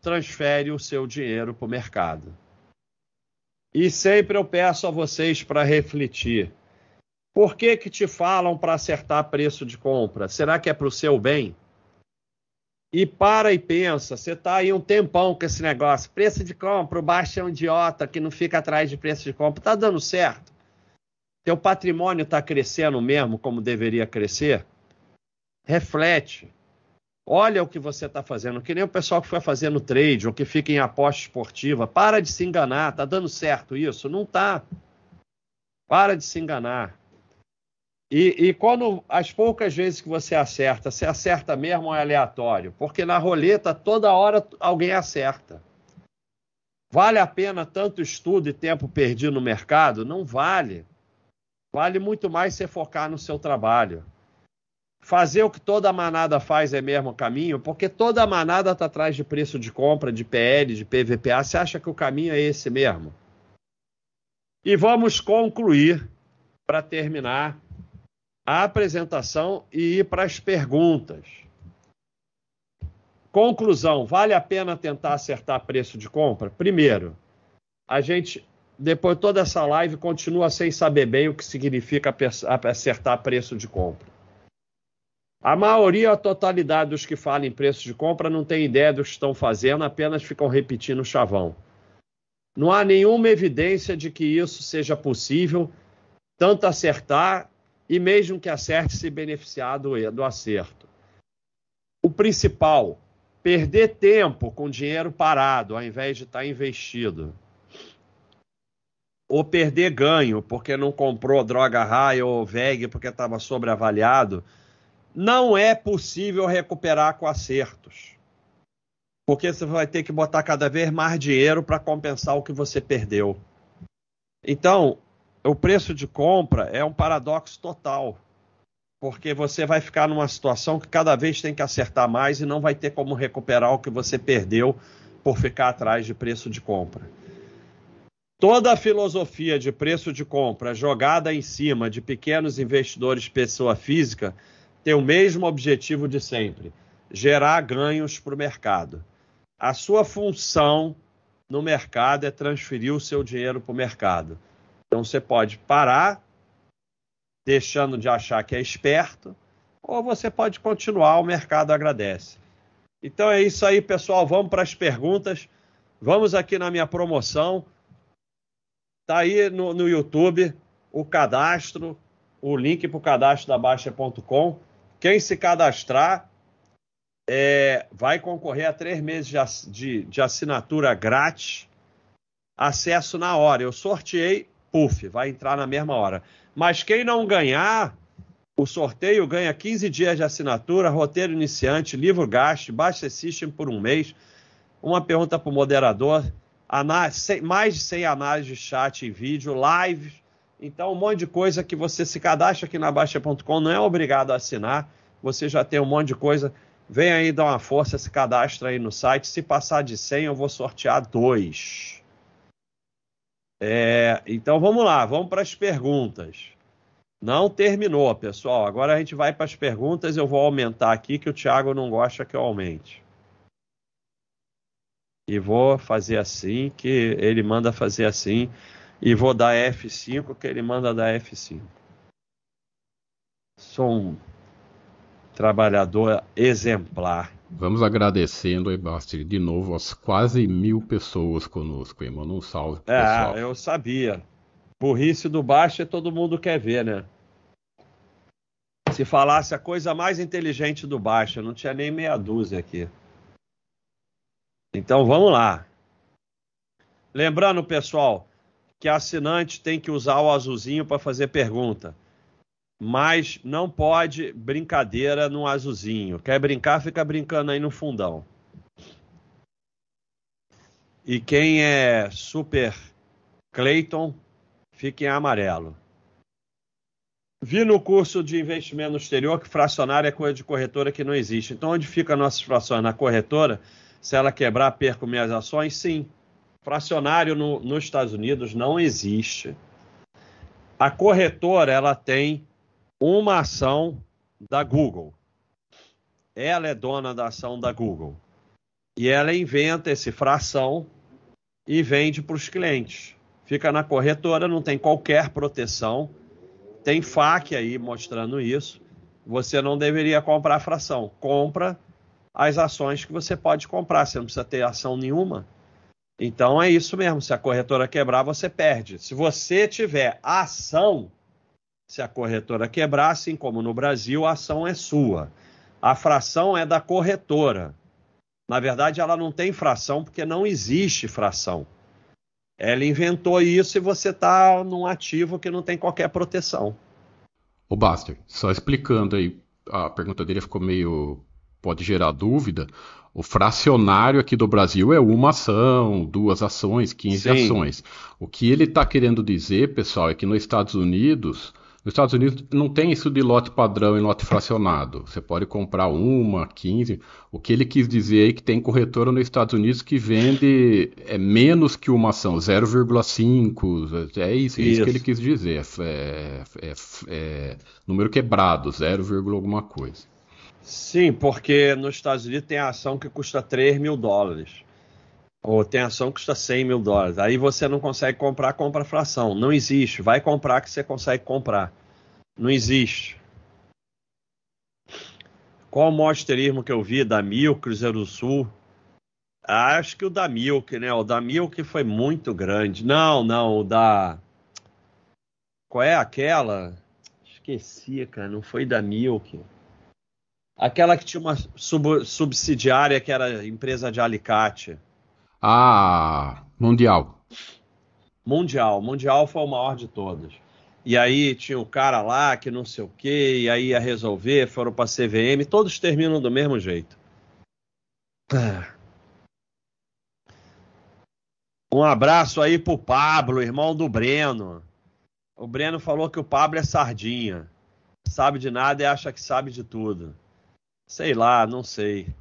transfere o seu dinheiro para o mercado. E sempre eu peço a vocês para refletir. Por que, que te falam para acertar preço de compra? Será que é para o seu bem? E para e pensa, você está aí um tempão com esse negócio. Preço de compra, o baixo é um idiota que não fica atrás de preço de compra. Está dando certo? Teu patrimônio está crescendo mesmo como deveria crescer? Reflete. Olha o que você está fazendo. Que nem o pessoal que foi fazendo trade ou que fica em aposta esportiva. Para de se enganar. Está dando certo isso? Não está. Para de se enganar. E, e, quando as poucas vezes que você acerta, você acerta mesmo ou é aleatório? Porque na roleta toda hora alguém acerta. Vale a pena tanto estudo e tempo perdido no mercado? Não vale. Vale muito mais você focar no seu trabalho. Fazer o que toda manada faz é mesmo o caminho, porque toda manada está atrás de preço de compra, de PL, de PVPA. Você acha que o caminho é esse mesmo? E vamos concluir para terminar a apresentação e ir para as perguntas. Conclusão: vale a pena tentar acertar preço de compra? Primeiro, a gente, depois de toda essa live, continua sem saber bem o que significa acertar preço de compra. A maioria, a totalidade dos que falam em preço de compra não tem ideia do que estão fazendo, apenas ficam repetindo o chavão. Não há nenhuma evidência de que isso seja possível, tanto acertar e mesmo que acerte se beneficiar do, do acerto. O principal, perder tempo com dinheiro parado ao invés de estar investido. Ou perder ganho porque não comprou droga raia ou VEG porque estava sobreavaliado. Não é possível recuperar com acertos. Porque você vai ter que botar cada vez mais dinheiro para compensar o que você perdeu. Então, o preço de compra é um paradoxo total. Porque você vai ficar numa situação que cada vez tem que acertar mais e não vai ter como recuperar o que você perdeu por ficar atrás de preço de compra. Toda a filosofia de preço de compra jogada em cima de pequenos investidores pessoa física tem o mesmo objetivo de sempre: gerar ganhos para o mercado. A sua função no mercado é transferir o seu dinheiro para o mercado. Então você pode parar, deixando de achar que é esperto, ou você pode continuar, o mercado agradece. Então é isso aí, pessoal. Vamos para as perguntas. Vamos aqui na minha promoção. Tá aí no, no YouTube o cadastro, o link para o cadastro da Baixa.com. Quem se cadastrar é, vai concorrer a três meses de, de, de, assinatura grátis, acesso na hora. Eu sorteei, puf, vai entrar na mesma hora. Mas quem não ganhar o sorteio, ganha 15 dias de assinatura, roteiro iniciante, livro gasto, baixa System por um mês. Uma pergunta para o moderador, mais de 100 análises de chat e vídeo, lives. Então, um monte de coisa que você se cadastra aqui na Baixa.com, não é obrigado a assinar. Você já tem um monte de coisa Vem aí dar uma força, se cadastra aí no site. Se passar de 100, eu vou sortear dois. É, então vamos lá, vamos para as perguntas. Não terminou, pessoal. Agora a gente vai para as perguntas. Eu vou aumentar aqui que o Thiago não gosta que eu aumente. E vou fazer assim, que ele manda fazer assim. E vou dar F5, que ele manda dar F5. Sou um trabalhador exemplar.
Vamos agradecendo, Ebasti, de novo as quase mil pessoas conosco, hein? Manda um salve
é, pessoal. eu sabia. Burrice do baixo é todo mundo quer ver, né? Se falasse a coisa mais inteligente do baixo, não tinha nem meia dúzia aqui. Então vamos lá. Lembrando, pessoal, que assinante tem que usar o azulzinho para fazer pergunta mas não pode brincadeira no azulzinho. Quer brincar, fica brincando aí no fundão. E quem é super Clayton, fica em amarelo. Vi no curso de investimento no exterior que fracionário é coisa de corretora que não existe. Então, onde fica nossas frações? Na corretora? Se ela quebrar, perco minhas ações? Sim. Fracionário no, nos Estados Unidos não existe. A corretora, ela tem uma ação da Google. Ela é dona da ação da Google. E ela inventa esse fração e vende para os clientes. Fica na corretora, não tem qualquer proteção. Tem FAQ aí mostrando isso. Você não deveria comprar fração. Compra as ações que você pode comprar. Você não precisa ter ação nenhuma. Então é isso mesmo. Se a corretora quebrar, você perde. Se você tiver ação, se a corretora quebrar, assim como no Brasil, a ação é sua. A fração é da corretora. Na verdade, ela não tem fração porque não existe fração. Ela inventou isso e você está num ativo que não tem qualquer proteção.
O Baster, só explicando aí, a pergunta dele ficou meio. pode gerar dúvida. O fracionário aqui do Brasil é uma ação, duas ações, 15 Sim. ações. O que ele está querendo dizer, pessoal, é que nos Estados Unidos nos Estados Unidos não tem isso de lote padrão e lote fracionado. Você pode comprar uma, 15. O que ele quis dizer é que tem corretora nos Estados Unidos que vende é menos que uma ação, 0,5. É isso, é isso, que ele quis dizer. É, é, é número quebrado, 0, alguma coisa.
Sim, porque nos Estados Unidos tem ação que custa 3 mil dólares. Ou tem ação que custa 100 mil dólares. Aí você não consegue comprar, compra fração. Não existe. Vai comprar que você consegue comprar. Não existe. Qual o maior esterismo que eu vi? Da Mil, Cruzeiro do Sul? Ah, acho que o da Milk, né? O da Milk foi muito grande. Não, não, o da. Qual é aquela? Esqueci, cara. Não foi da Milk. Aquela que tinha uma sub subsidiária que era empresa de alicate.
Ah, Mundial.
Mundial. Mundial foi o maior de todos. E aí tinha o cara lá que não sei o que, e aí ia resolver, foram para CVM, todos terminam do mesmo jeito. Ah. Um abraço aí pro Pablo, irmão do Breno. O Breno falou que o Pablo é sardinha. Sabe de nada e acha que sabe de tudo. Sei lá, não sei.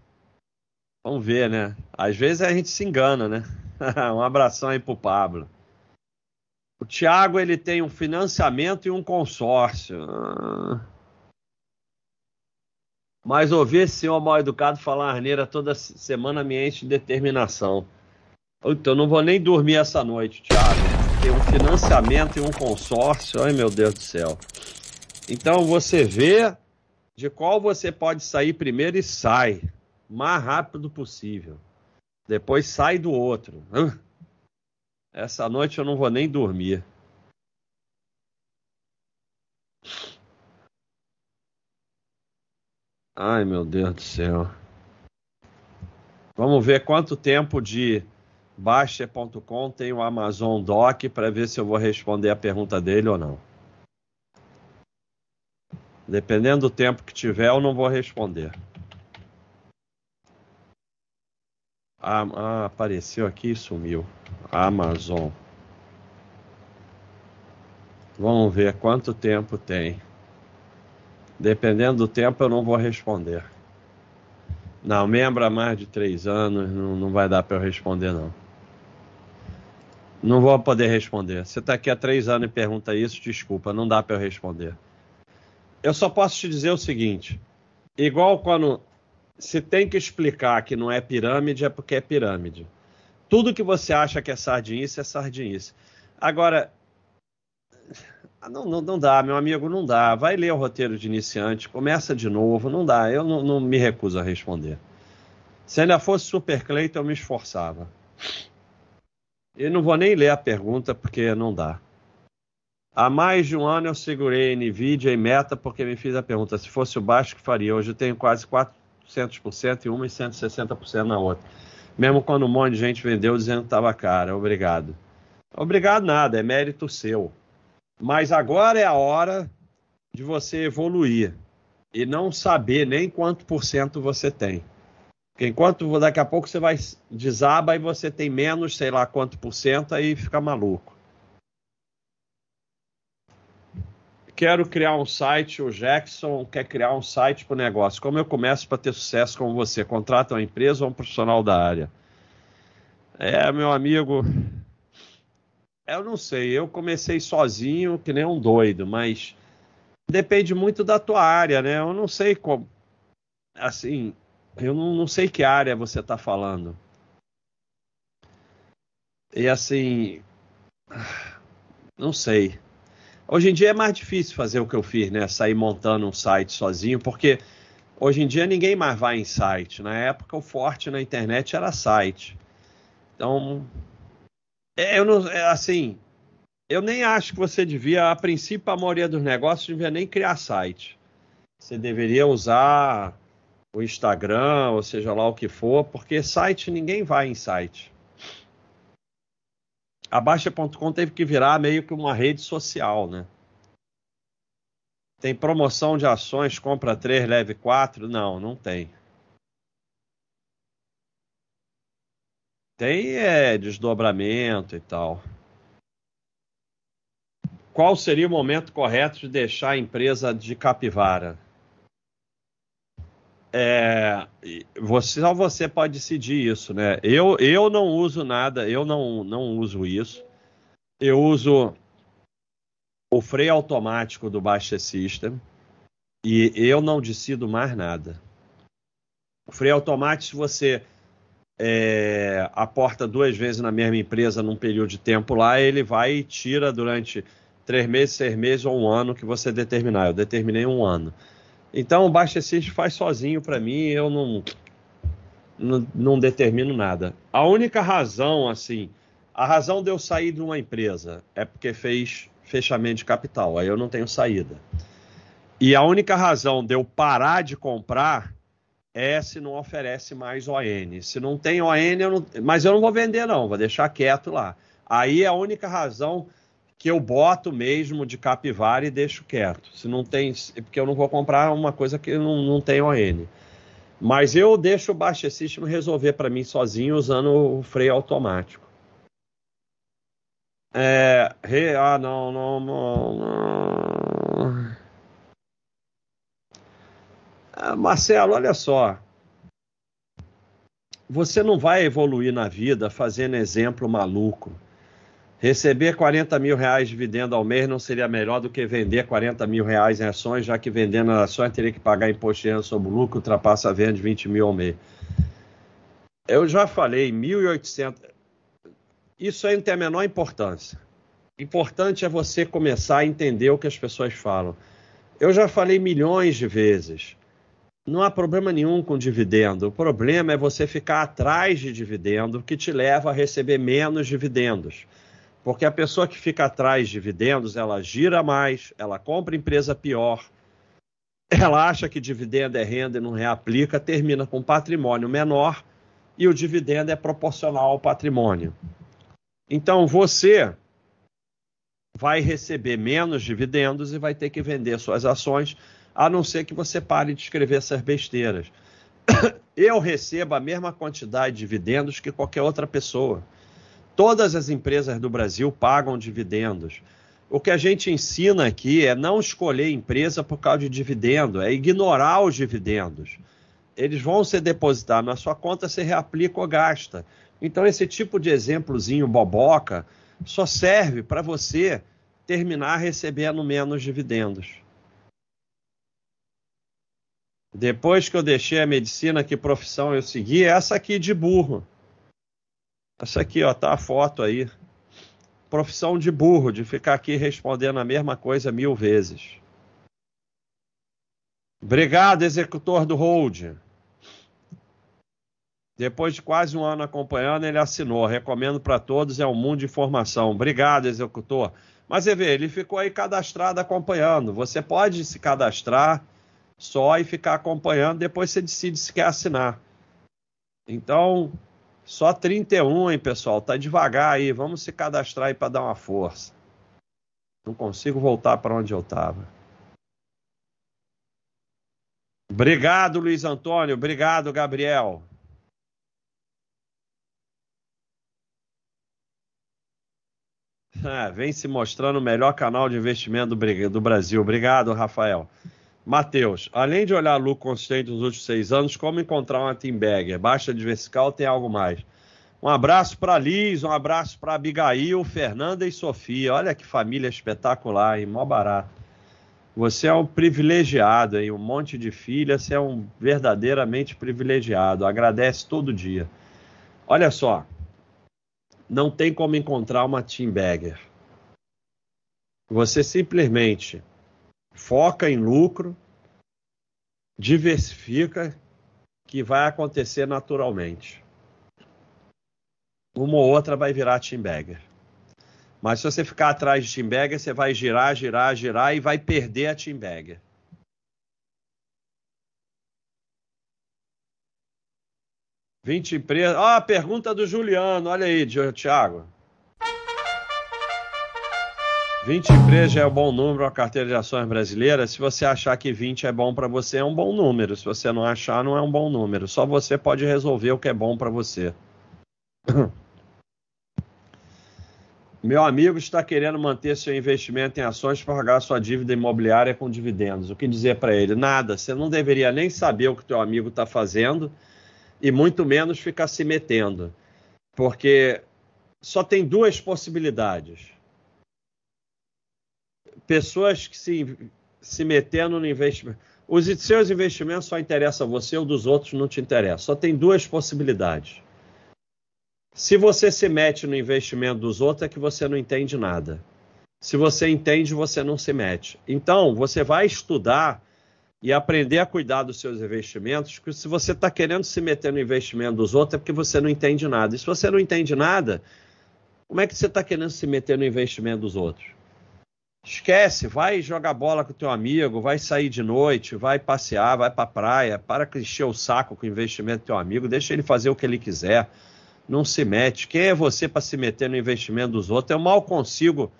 Vamos ver, né? Às vezes a gente se engana, né? um abração aí pro Pablo. O Thiago ele tem um financiamento e um consórcio. Ah. Mas ouvir esse senhor mal educado falar arneira toda semana me enche de determinação. Então, não vou nem dormir essa noite, Thiago. Tem um financiamento e um consórcio. Ai, meu Deus do céu. Então, você vê de qual você pode sair primeiro e sai. Mais rápido possível. Depois sai do outro. Essa noite eu não vou nem dormir. Ai, meu Deus do céu. Vamos ver quanto tempo de Baixa.com tem o Amazon Doc para ver se eu vou responder a pergunta dele ou não. Dependendo do tempo que tiver, eu não vou responder. Ah, ah, apareceu aqui e sumiu. Amazon. Vamos ver quanto tempo tem. Dependendo do tempo, eu não vou responder. Não, membro há mais de três anos, não, não vai dar para eu responder, não. Não vou poder responder. Você está aqui há três anos e pergunta isso, desculpa, não dá para eu responder. Eu só posso te dizer o seguinte: igual quando se tem que explicar que não é pirâmide, é porque é pirâmide. Tudo que você acha que é sardinice é sardinice. Agora, não, não, não dá, meu amigo, não dá. Vai ler o roteiro de iniciante, começa de novo, não dá. Eu não, não me recuso a responder. Se ainda fosse Super Cleiton, eu me esforçava. Eu não vou nem ler a pergunta porque não dá. Há mais de um ano eu segurei Nvidia e Meta porque me fiz a pergunta se fosse o baixo que faria. Hoje eu tenho quase 400% em uma e 160% na outra. Mesmo quando um monte de gente vendeu dizendo que estava cara. Obrigado. Obrigado nada, é mérito seu. Mas agora é a hora de você evoluir e não saber nem quanto por cento você tem. Porque enquanto daqui a pouco você vai desaba e você tem menos, sei lá quanto por cento, aí fica maluco. Quero criar um site, o Jackson quer criar um site para o negócio. Como eu começo para ter sucesso como você? Contrata uma empresa ou um profissional da área? É, meu amigo, eu não sei, eu comecei sozinho, que nem um doido, mas depende muito da tua área, né? Eu não sei como. Assim, eu não, não sei que área você está falando. E assim. Não sei. Hoje em dia é mais difícil fazer o que eu fiz, né? Sair montando um site sozinho, porque hoje em dia ninguém mais vai em site. Na época, o forte na internet era site. Então, é, eu não, é, assim, eu nem acho que você devia, a princípio, a maioria dos negócios devia nem criar site. Você deveria usar o Instagram, ou seja lá o que for, porque site ninguém vai em site. A Baixa.com teve que virar meio que uma rede social, né? Tem promoção de ações, compra 3, leve 4? Não, não tem. Tem é, desdobramento e tal. Qual seria o momento correto de deixar a empresa de capivara? É, você, só você pode decidir isso, né? Eu, eu não uso nada, eu não, não uso isso. Eu uso o freio automático do Baixa System e eu não decido mais nada. O freio automático, você é, aporta duas vezes na mesma empresa num período de tempo lá, ele vai e tira durante três meses, seis meses ou um ano que você determinar. Eu determinei um ano. Então o Baixa faz sozinho para mim, eu não, não, não determino nada. A única razão, assim, a razão de eu sair de uma empresa é porque fez fechamento de capital, aí eu não tenho saída. E a única razão de eu parar de comprar é se não oferece mais ON. Se não tem ON, eu não... mas eu não vou vender não, vou deixar quieto lá. Aí a única razão que eu boto mesmo de capivara e deixo quieto. Se não tem, porque eu não vou comprar uma coisa que não, não tem ON. Mas eu deixo o Baixa System resolver para mim sozinho usando o freio automático. É, re, ah, não, não, não, não. Ah, Marcelo, olha só. você não vai evoluir na vida fazendo exemplo maluco. Receber 40 mil reais de dividendo ao mês não seria melhor do que vender 40 mil reais em ações, já que vendendo as ações teria que pagar imposto de renda sobre o lucro, ultrapassa a venda de 20 mil ao mês. Eu já falei, 1.800. Isso aí não tem a menor importância. Importante é você começar a entender o que as pessoas falam. Eu já falei milhões de vezes. Não há problema nenhum com dividendo. O problema é você ficar atrás de dividendo, que te leva a receber menos dividendos. Porque a pessoa que fica atrás de dividendos, ela gira mais, ela compra empresa pior, ela acha que dividendo é renda e não reaplica, termina com patrimônio menor e o dividendo é proporcional ao patrimônio. Então você vai receber menos dividendos e vai ter que vender suas ações a não ser que você pare de escrever essas besteiras. Eu recebo a mesma quantidade de dividendos que qualquer outra pessoa. Todas as empresas do Brasil pagam dividendos. O que a gente ensina aqui é não escolher empresa por causa de dividendo, é ignorar os dividendos. Eles vão ser depositados na sua conta, você reaplica ou gasta. Então, esse tipo de exemplozinho boboca só serve para você terminar recebendo menos dividendos. Depois que eu deixei a medicina, que profissão eu segui? Essa aqui de burro. Essa aqui, ó, tá a foto aí. Profissão de burro, de ficar aqui respondendo a mesma coisa mil vezes. Obrigado, executor do hold. Depois de quase um ano acompanhando, ele assinou. Recomendo para todos, é um mundo de informação. Obrigado, executor. Mas você vê, ele ficou aí cadastrado acompanhando. Você pode se cadastrar só e ficar acompanhando, depois você decide se quer assinar. Então, só 31, hein, pessoal? Tá devagar aí, vamos se cadastrar aí para dar uma força. Não consigo voltar para onde eu estava. Obrigado, Luiz Antônio. Obrigado, Gabriel. Ah, vem se mostrando o melhor canal de investimento do Brasil. Obrigado, Rafael. Matheus, além de olhar lucro consistente nos últimos seis anos, como encontrar uma bagger? Baixa diversificar ou tem algo mais? Um abraço para Liz, um abraço para Abigail, Fernanda e Sofia. Olha que família espetacular, hein? Mó barato. Você é um privilegiado, hein? Um monte de filhas, você é um verdadeiramente privilegiado. Agradece todo dia. Olha só, não tem como encontrar uma team. Você simplesmente foca em lucro, diversifica, que vai acontecer naturalmente. Uma ou outra vai virar team bagger. Mas se você ficar atrás de team bagger, você vai girar, girar, girar e vai perder a team bagger. Vinte empresas. Ah, pergunta do Juliano. Olha aí, Thiago. 20 empresas é um bom número a carteira de ações brasileira. Se você achar que 20 é bom para você, é um bom número. Se você não achar, não é um bom número. Só você pode resolver o que é bom para você. Meu amigo está querendo manter seu investimento em ações para pagar sua dívida imobiliária com dividendos. O que dizer para ele? Nada. Você não deveria nem saber o que teu amigo está fazendo e muito menos ficar se metendo, porque só tem duas possibilidades pessoas que se, se metendo no investimento. Os seus investimentos só interessam a você, ou dos outros não te interessa. Só tem duas possibilidades. Se você se mete no investimento dos outros, é que você não entende nada. Se você entende, você não se mete. Então, você vai estudar e aprender a cuidar dos seus investimentos, porque se você está querendo se meter no investimento dos outros, é porque você não entende nada. E se você não entende nada, como é que você está querendo se meter no investimento dos outros? Esquece, vai jogar bola com teu amigo, vai sair de noite, vai passear, vai pra praia, para que encher o saco com o investimento do teu amigo, deixa ele fazer o que ele quiser. Não se mete. Quem é você para se meter no investimento dos outros? Eu mal consigo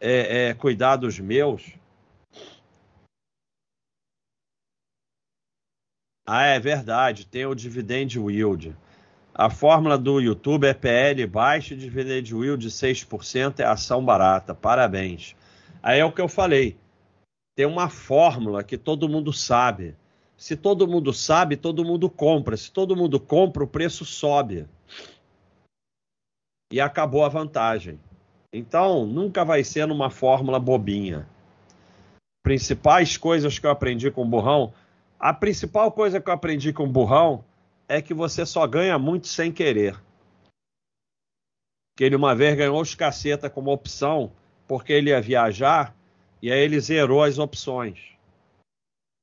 é, é, cuidar dos meus. Ah, é verdade, tem o dividend yield. A fórmula do YouTube é PL baixo, dividend yield de 6% é ação barata. Parabéns. Aí é o que eu falei. Tem uma fórmula que todo mundo sabe. Se todo mundo sabe, todo mundo compra. Se todo mundo compra, o preço sobe. E acabou a vantagem. Então, nunca vai ser numa fórmula bobinha. Principais coisas que eu aprendi com o burrão. A principal coisa que eu aprendi com o burrão é que você só ganha muito sem querer. Que ele uma vez ganhou os caceta como opção, porque ele ia viajar, e aí ele zerou as opções.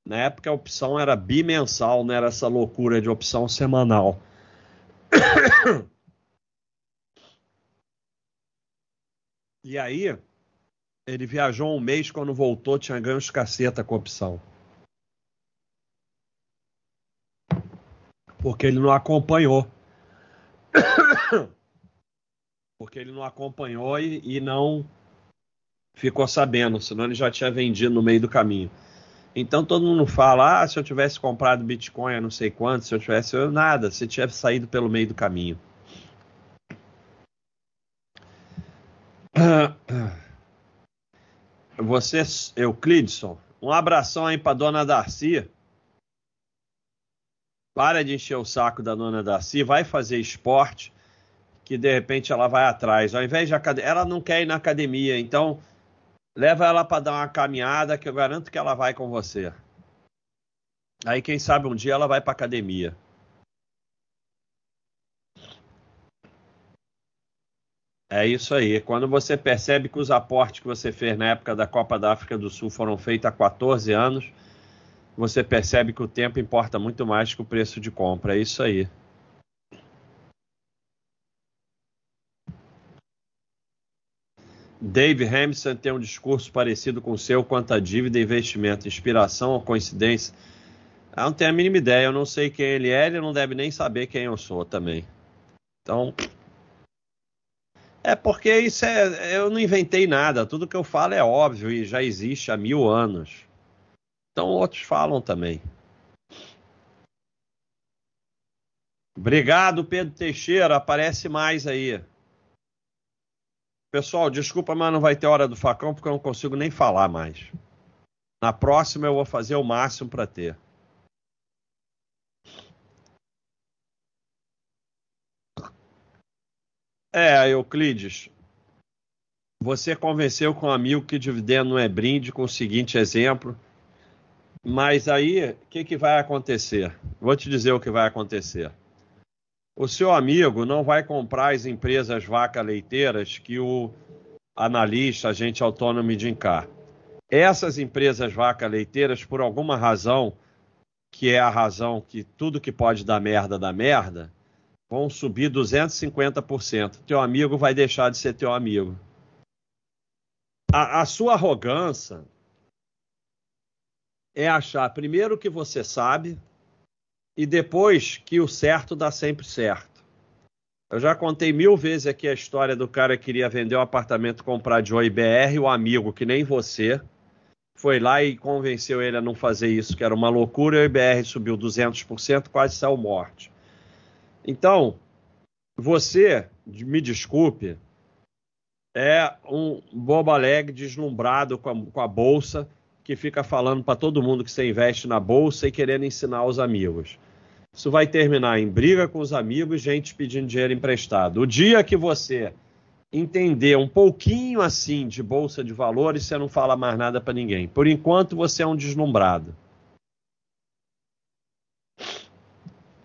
Na época a opção era bimensal, não era essa loucura de opção semanal. E aí, ele viajou um mês, quando voltou, tinha ganho os caceta com a opção. Porque ele não acompanhou. Porque ele não acompanhou e, e não ficou sabendo, senão ele já tinha vendido no meio do caminho. Então todo mundo fala: ah, se eu tivesse comprado Bitcoin a não sei quanto, se eu tivesse. Nada, se tivesse saído pelo meio do caminho. Você, Euclidson, um abração aí pra dona Darcy. Para de encher o saco da dona Darcy, vai fazer esporte, que de repente ela vai atrás. Ao invés de academia, ela não quer ir na academia, então leva ela para dar uma caminhada que eu garanto que ela vai com você. Aí quem sabe um dia ela vai para academia. É isso aí. Quando você percebe que os aportes que você fez na época da Copa da África do Sul foram feitos há 14 anos, você percebe que o tempo importa muito mais que o preço de compra. É isso aí. Dave Hamilton tem um discurso parecido com o seu quanto a dívida e investimento. Inspiração ou coincidência? Eu não tenho a mínima ideia. Eu não sei quem ele é, ele não deve nem saber quem eu sou também. Então, é porque isso é. Eu não inventei nada. Tudo que eu falo é óbvio e já existe há mil anos. Então outros falam também. Obrigado, Pedro Teixeira. Aparece mais aí. Pessoal, desculpa, mas não vai ter hora do facão porque eu não consigo nem falar mais. Na próxima eu vou fazer o máximo para ter. É, Euclides, você convenceu com um amigo que dividendo não é brinde com o seguinte exemplo. Mas aí, o que, que vai acontecer? Vou te dizer o que vai acontecer. O seu amigo não vai comprar as empresas vaca leiteiras que o analista, agente autônomo indicar. Essas empresas vaca leiteiras, por alguma razão, que é a razão que tudo que pode dar merda dá merda, vão subir 250%. Teu amigo vai deixar de ser teu amigo. A, a sua arrogância é achar primeiro que você sabe e depois que o certo dá sempre certo. Eu já contei mil vezes aqui a história do cara que queria vender um apartamento comprar de OIBR, o amigo que nem você foi lá e convenceu ele a não fazer isso, que era uma loucura, e o IBR subiu 200%, quase saiu morte. Então, você, me desculpe, é um bobo alegre deslumbrado com a, com a bolsa que fica falando para todo mundo que você investe na bolsa e querendo ensinar os amigos. Isso vai terminar em briga com os amigos, gente pedindo dinheiro emprestado. O dia que você entender um pouquinho assim de bolsa de valores, você não fala mais nada para ninguém. Por enquanto, você é um deslumbrado.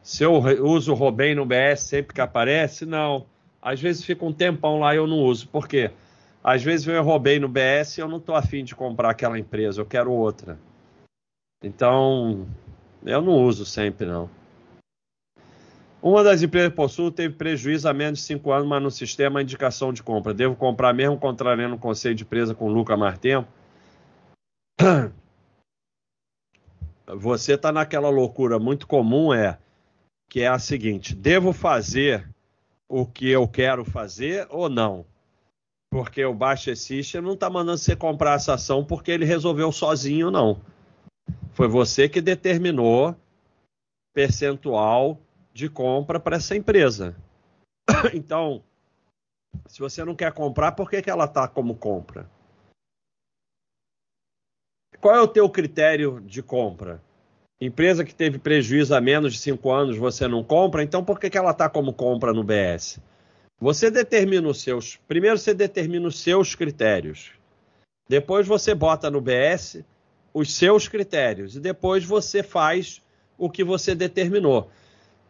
Se eu uso o Robem no BS sempre que aparece, não. Às vezes fica um tempão lá e eu não uso. Por quê? Às vezes eu roubei no BS e eu não estou afim de comprar aquela empresa, eu quero outra. Então, eu não uso sempre, não. Uma das empresas que possuo teve prejuízo há menos de 5 anos, mas no sistema indicação de compra. Devo comprar mesmo contrariando o conselho de empresa com Luca Martempo? Você está naquela loucura muito comum, é que é a seguinte: devo fazer o que eu quero fazer ou não? Porque o Baixa System não está mandando você comprar essa ação porque ele resolveu sozinho, não. Foi você que determinou percentual de compra para essa empresa. Então, se você não quer comprar, por que, que ela está como compra? Qual é o teu critério de compra? Empresa que teve prejuízo há menos de cinco anos, você não compra, então por que, que ela está como compra no BS? Você determina os seus. Primeiro você determina os seus critérios. Depois você bota no BS os seus critérios. E depois você faz o que você determinou.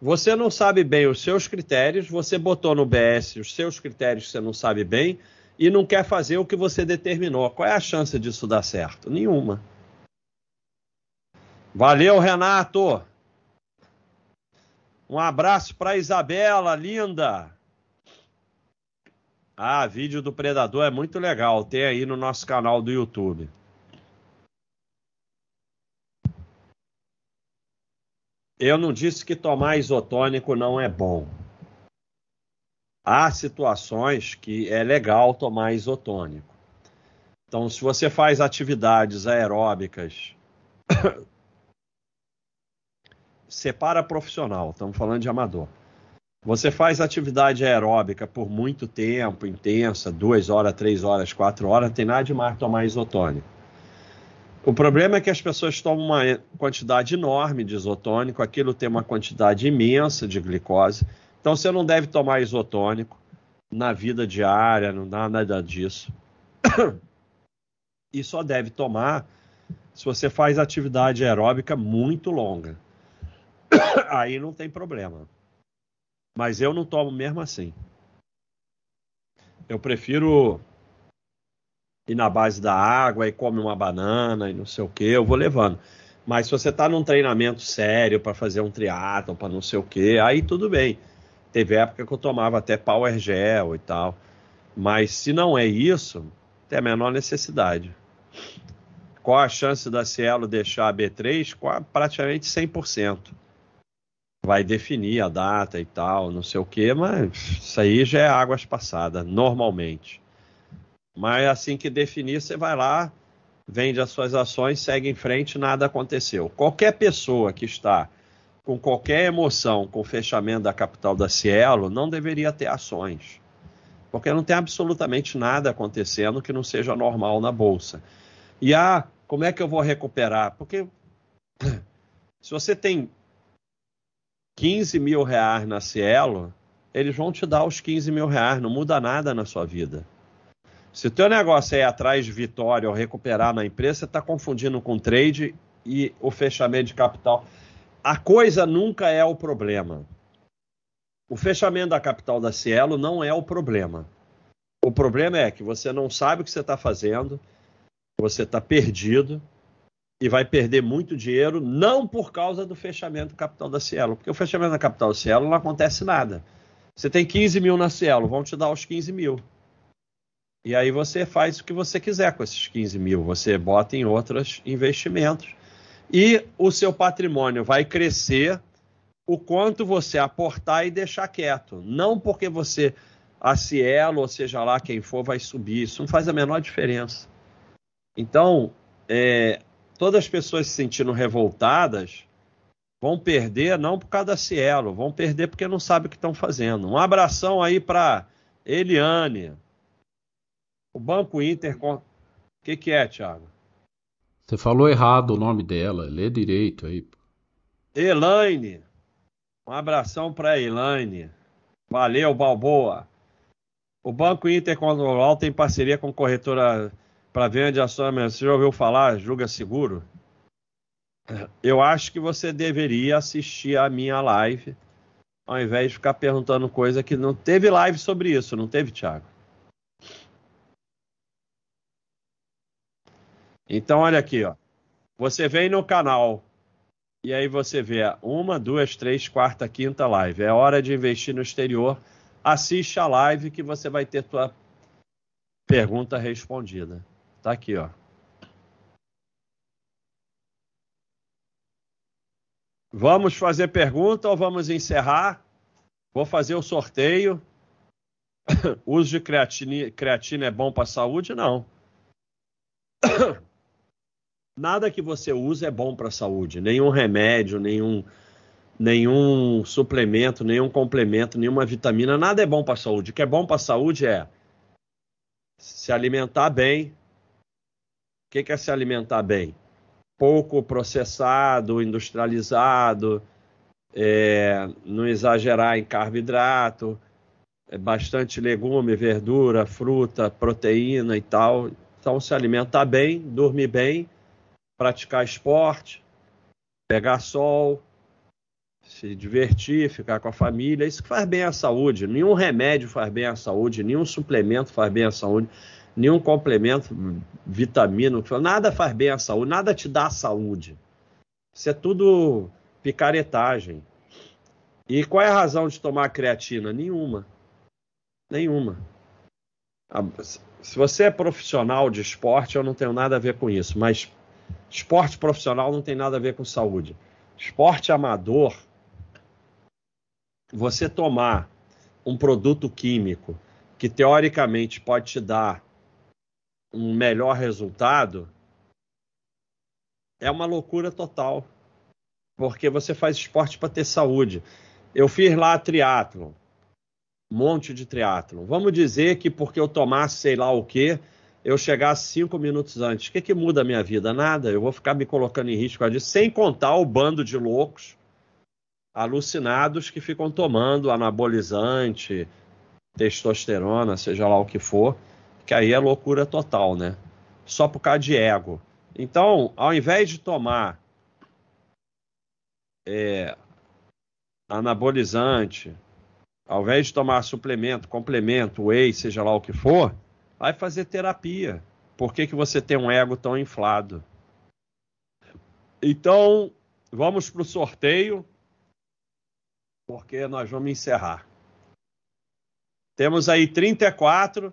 Você não sabe bem os seus critérios, você botou no BS os seus critérios que você não sabe bem e não quer fazer o que você determinou. Qual é a chance disso dar certo? Nenhuma. Valeu, Renato. Um abraço para Isabela, linda. Ah, vídeo do Predador é muito legal. Tem aí no nosso canal do YouTube. Eu não disse que tomar isotônico não é bom. Há situações que é legal tomar isotônico. Então, se você faz atividades aeróbicas separa profissional, estamos falando de amador. Você faz atividade aeróbica por muito tempo, intensa, duas horas, três horas, quatro horas, tem nada de mais tomar isotônico. O problema é que as pessoas tomam uma quantidade enorme de isotônico, aquilo tem uma quantidade imensa de glicose, então você não deve tomar isotônico na vida diária, não dá nada disso. E só deve tomar se você faz atividade aeróbica muito longa. aí não tem problema. Mas eu não tomo mesmo assim. Eu prefiro ir na base da água e come uma banana e não sei o que, eu vou levando. Mas se você está num treinamento sério para fazer um triatlo, para não sei o que, aí tudo bem. Teve época que eu tomava até power gel e tal. Mas se não é isso, tem a menor necessidade. Qual a chance da Cielo deixar a B3? Praticamente 100% vai definir a data e tal, não sei o que, mas isso aí já é águas passadas, normalmente. Mas assim que definir, você vai lá, vende as suas ações, segue em frente, nada aconteceu. Qualquer pessoa que está com qualquer emoção com o fechamento da capital da Cielo não deveria ter ações. Porque não tem absolutamente nada acontecendo que não seja normal na bolsa. E ah, como é que eu vou recuperar? Porque se você tem 15 mil reais na Cielo, eles vão te dar os 15 mil reais, não muda nada na sua vida. Se o teu negócio é ir atrás de vitória ou recuperar na empresa, você está confundindo com trade e o fechamento de capital. A coisa nunca é o problema. O fechamento da capital da Cielo não é o problema. O problema é que você não sabe o que você está fazendo, você está perdido, e vai perder muito dinheiro, não por causa do fechamento do capital da Cielo, porque o fechamento da capital da Cielo não acontece nada. Você tem 15 mil na Cielo, vão te dar os 15 mil. E aí você faz o que você quiser com esses 15 mil, você bota em outros investimentos. E o seu patrimônio vai crescer o quanto você aportar e deixar quieto. Não porque você, a Cielo, ou seja lá quem for, vai subir. Isso não faz a menor diferença. Então, é, todas as pessoas se sentindo revoltadas vão perder não por causa da Cielo, vão perder porque não sabem o que estão fazendo. Um abração aí para Eliane. O Banco Inter. O que, que é, Thiago?
Você falou errado o nome dela, lê direito aí.
Elaine. Um abração para Elaine. Valeu, Balboa. O Banco Inter Controlar tem parceria com corretora para venda de ações, você já ouviu falar Julga Seguro? Eu acho que você deveria assistir a minha live, ao invés de ficar perguntando coisa que não teve live sobre isso, não teve, Thiago? Então, olha aqui, ó. Você vem no canal e aí você vê uma, duas, três, quarta, quinta live. É hora de investir no exterior. Assiste a live que você vai ter tua pergunta respondida. Tá aqui, ó. Vamos fazer pergunta ou vamos encerrar? Vou fazer o sorteio. Uso de creatina, creatina é bom para a saúde? Não. Nada que você use é bom para a saúde. Nenhum remédio, nenhum, nenhum suplemento, nenhum complemento, nenhuma vitamina, nada é bom para a saúde. O que é bom para a saúde é se alimentar bem, que, que é se alimentar bem? pouco processado, industrializado, é, não exagerar em carboidrato, é, bastante legume, verdura, fruta, proteína e tal. Então, se alimentar bem, dormir bem, praticar esporte, pegar sol, se divertir, ficar com a família, isso faz bem à saúde. Nenhum remédio faz bem à saúde, nenhum suplemento faz bem à saúde, nenhum complemento, vitamina, nada faz bem à saúde, nada te dá saúde. Isso é tudo picaretagem. E qual é a razão de tomar creatina? Nenhuma. Nenhuma. Se você é profissional de esporte, eu não tenho nada a ver com isso, mas esporte profissional não tem nada a ver com saúde. Esporte amador, você tomar um produto químico que teoricamente pode te dar um melhor resultado, é uma loucura total. Porque você faz esporte para ter saúde. Eu fiz lá triatlon, um monte de triatlon. Vamos dizer que porque eu tomasse sei lá o que, eu chegasse cinco minutos antes. O que, que muda a minha vida? Nada. Eu vou ficar me colocando em risco disso, sem contar o bando de loucos alucinados que ficam tomando anabolizante, testosterona, seja lá o que for, que aí é loucura total, né? Só por causa de ego. Então, ao invés de tomar é, anabolizante, ao invés de tomar suplemento, complemento, whey, seja lá o que for, vai fazer terapia. Por que, que você tem um ego tão inflado? Então, vamos para o sorteio porque nós vamos encerrar. Temos aí 34,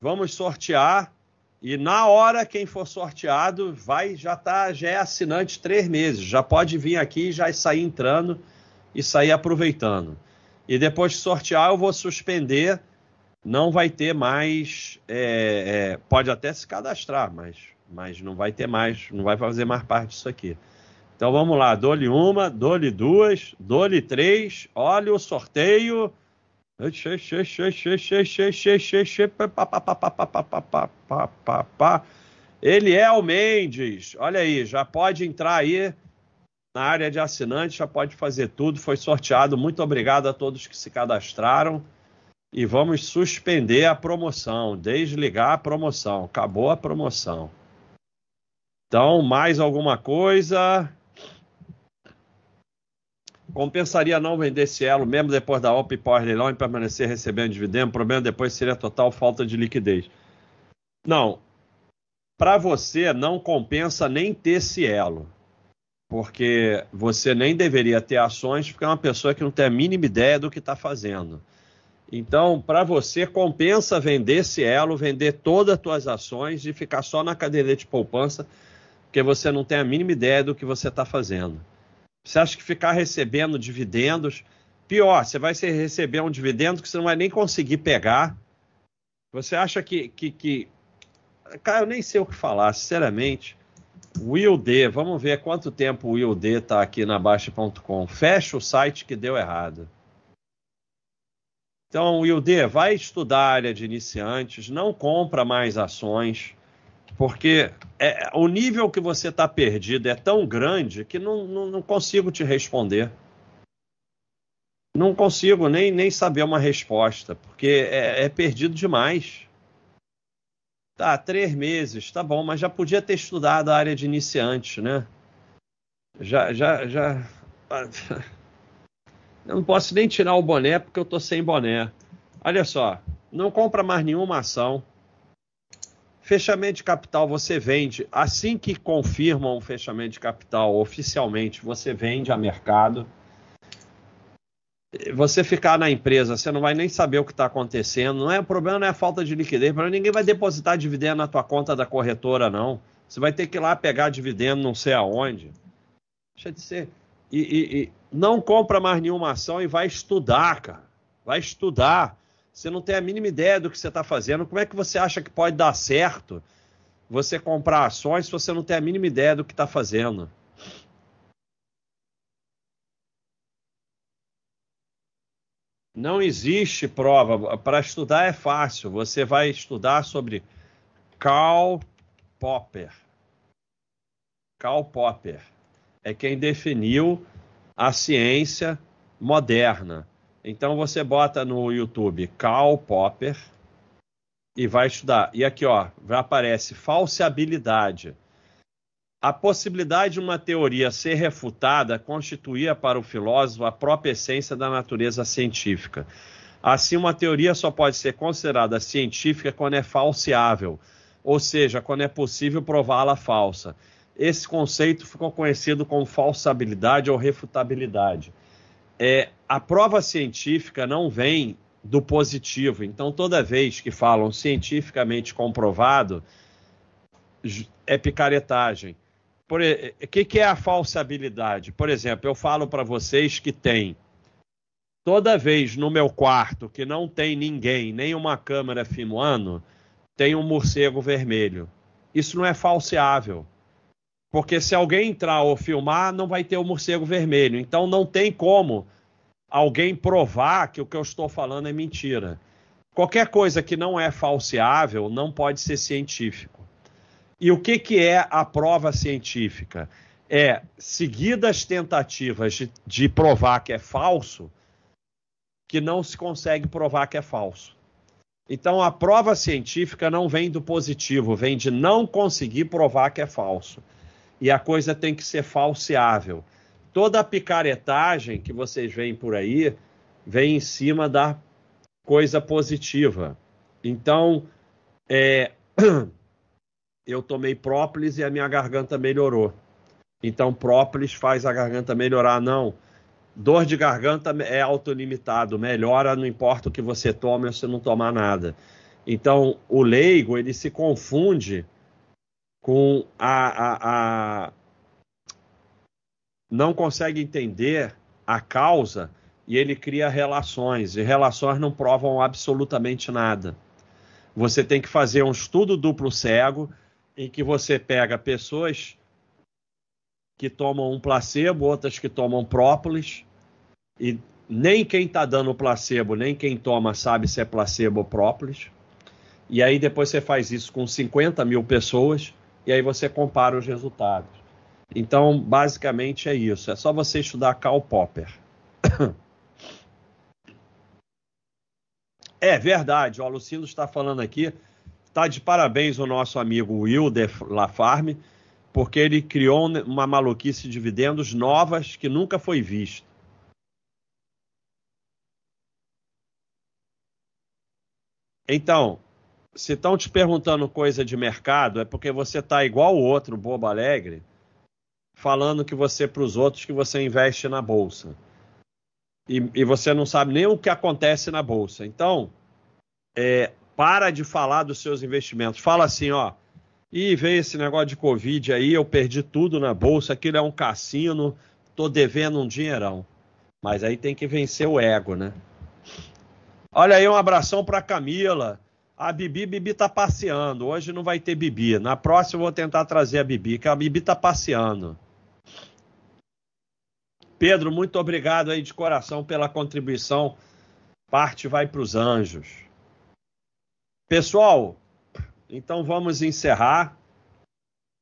vamos sortear e na hora quem for sorteado vai já tá já é assinante três meses, já pode vir aqui já sair entrando e sair aproveitando. E depois de sortear eu vou suspender, não vai ter mais, é, é, pode até se cadastrar, mas mas não vai ter mais, não vai fazer mais parte disso aqui. Então vamos lá, dou-lhe uma, dou-lhe duas, dou-lhe três, olha o sorteio. Ele é o Mendes, olha aí, já pode entrar aí na área de assinante, já pode fazer tudo, foi sorteado. Muito obrigado a todos que se cadastraram. E vamos suspender a promoção, desligar a promoção. Acabou a promoção. Então, mais alguma coisa? Compensaria não vender Cielo mesmo depois da OP pós leilão e permanecer recebendo dividendo? O problema depois seria total falta de liquidez. Não. Para você não compensa nem ter Cielo. Porque você nem deveria ter ações porque é uma pessoa que não tem a mínima ideia do que está fazendo. Então, para você, compensa vender Cielo, vender todas as suas ações e ficar só na cadeira de poupança, porque você não tem a mínima ideia do que você está fazendo. Você acha que ficar recebendo dividendos. Pior, você vai receber um dividendo que você não vai nem conseguir pegar. Você acha que. que, que... Cara, eu nem sei o que falar, sinceramente. Will D, vamos ver quanto tempo o Will D está aqui na Baixa.com. Fecha o site que deu errado. Então, Will D, vai estudar a área de iniciantes, não compra mais ações porque é, o nível que você está perdido é tão grande que não, não, não, consigo te responder. Não consigo nem, nem saber uma resposta, porque é, é perdido demais. Tá, três meses, tá bom, mas já podia ter estudado a área de iniciante, né? Já, já, já. Eu não posso nem tirar o boné porque eu tô sem boné. Olha só, não compra mais nenhuma ação Fechamento de capital você vende assim que confirmam o fechamento de capital oficialmente, você vende a mercado. Você ficar na empresa, você não vai nem saber o que está acontecendo. Não é o problema, não é a falta de liquidez. Para ninguém vai depositar dividendo na tua conta da corretora, não. Você vai ter que ir lá pegar dividendo, não sei aonde. Deixa de ser. E, e, e não compra mais nenhuma ação e vai estudar, cara. Vai estudar. Você não tem a mínima ideia do que você está fazendo. Como é que você acha que pode dar certo você comprar ações se você não tem a mínima ideia do que está fazendo? Não existe prova. Para estudar é fácil. Você vai estudar sobre Karl Popper. Karl Popper. É quem definiu a ciência moderna. Então você bota no YouTube Karl Popper e vai estudar. E aqui, ó, aparece falseabilidade. A possibilidade de uma teoria ser refutada constituía para o filósofo a própria essência da natureza científica. Assim, uma teoria só pode ser considerada científica quando é falseável, ou seja, quando é possível prová-la falsa. Esse conceito ficou conhecido como falsabilidade ou refutabilidade. É, a prova científica não vem do positivo. Então, toda vez que falam cientificamente comprovado, é picaretagem. O que, que é a falsabilidade? Por exemplo, eu falo para vocês que tem toda vez no meu quarto que não tem ninguém, nem uma câmera filmando, tem um morcego vermelho. Isso não é falseável. Porque se alguém entrar ou filmar, não vai ter o morcego vermelho. Então não tem como alguém provar que o que eu estou falando é mentira. Qualquer coisa que não é falseável não pode ser científico. E o que, que é a prova científica? É, seguidas tentativas de, de provar que é falso, que não se consegue provar que é falso. Então a prova científica não vem do positivo, vem de não conseguir provar que é falso. E a coisa tem que ser falseável toda a picaretagem que vocês veem por aí vem em cima da coisa positiva. Então, é, eu tomei própolis e a minha garganta melhorou. Então, própolis faz a garganta melhorar. Não. Dor de garganta é autolimitado, melhora, não importa o que você tome ou se não tomar nada. Então, o leigo, ele se confunde com a, a, a não consegue entender a causa e ele cria relações, e relações não provam absolutamente nada. Você tem que fazer um estudo duplo cego em que você pega pessoas que tomam um placebo, outras que tomam própolis, e nem quem está dando placebo, nem quem toma sabe se é placebo ou própolis. E aí depois você faz isso com 50 mil pessoas, e aí você compara os resultados. Então, basicamente é isso. É só você estudar Karl Popper. É verdade, o Alucindo está falando aqui. Está de parabéns o nosso amigo Wilder Lafarme, porque ele criou uma maluquice de dividendos novas que nunca foi visto. Então, se estão te perguntando coisa de mercado, é porque você está igual o outro bobo alegre, falando que você para os outros que você investe na bolsa. E, e, você não sabe nem o que acontece na bolsa. Então, é, para de falar dos seus investimentos. Fala assim, ó. E veio esse negócio de Covid aí, eu perdi tudo na bolsa, aquilo é um cassino, tô devendo um dinheirão. Mas aí tem que vencer o ego, né? Olha aí, um abração para Camila. A Bibi, Bibi tá passeando. Hoje não vai ter Bibi. Na próxima eu vou tentar trazer a Bibi, que a Bibi tá passeando. Pedro, muito obrigado aí de coração pela contribuição. Parte vai para os anjos. Pessoal, então vamos encerrar.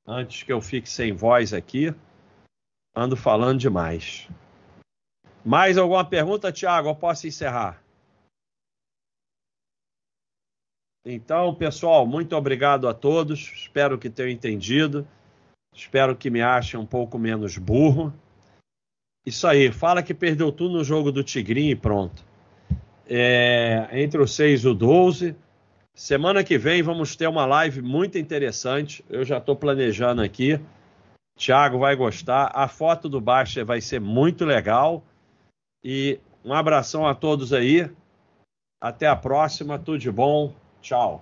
Antes que eu fique sem voz aqui, ando falando demais. Mais alguma pergunta, Tiago? Eu posso encerrar? Então, pessoal, muito obrigado a todos. Espero que tenham entendido. Espero que me achem um pouco menos burro. Isso aí, fala que perdeu tudo no jogo do Tigrinho e pronto. É, entre o 6 e o 12. Semana que vem vamos ter uma live muito interessante. Eu já estou planejando aqui. Thiago vai gostar. A foto do Baixa vai ser muito legal. E um abração a todos aí. Até a próxima. Tudo de bom. Tchau.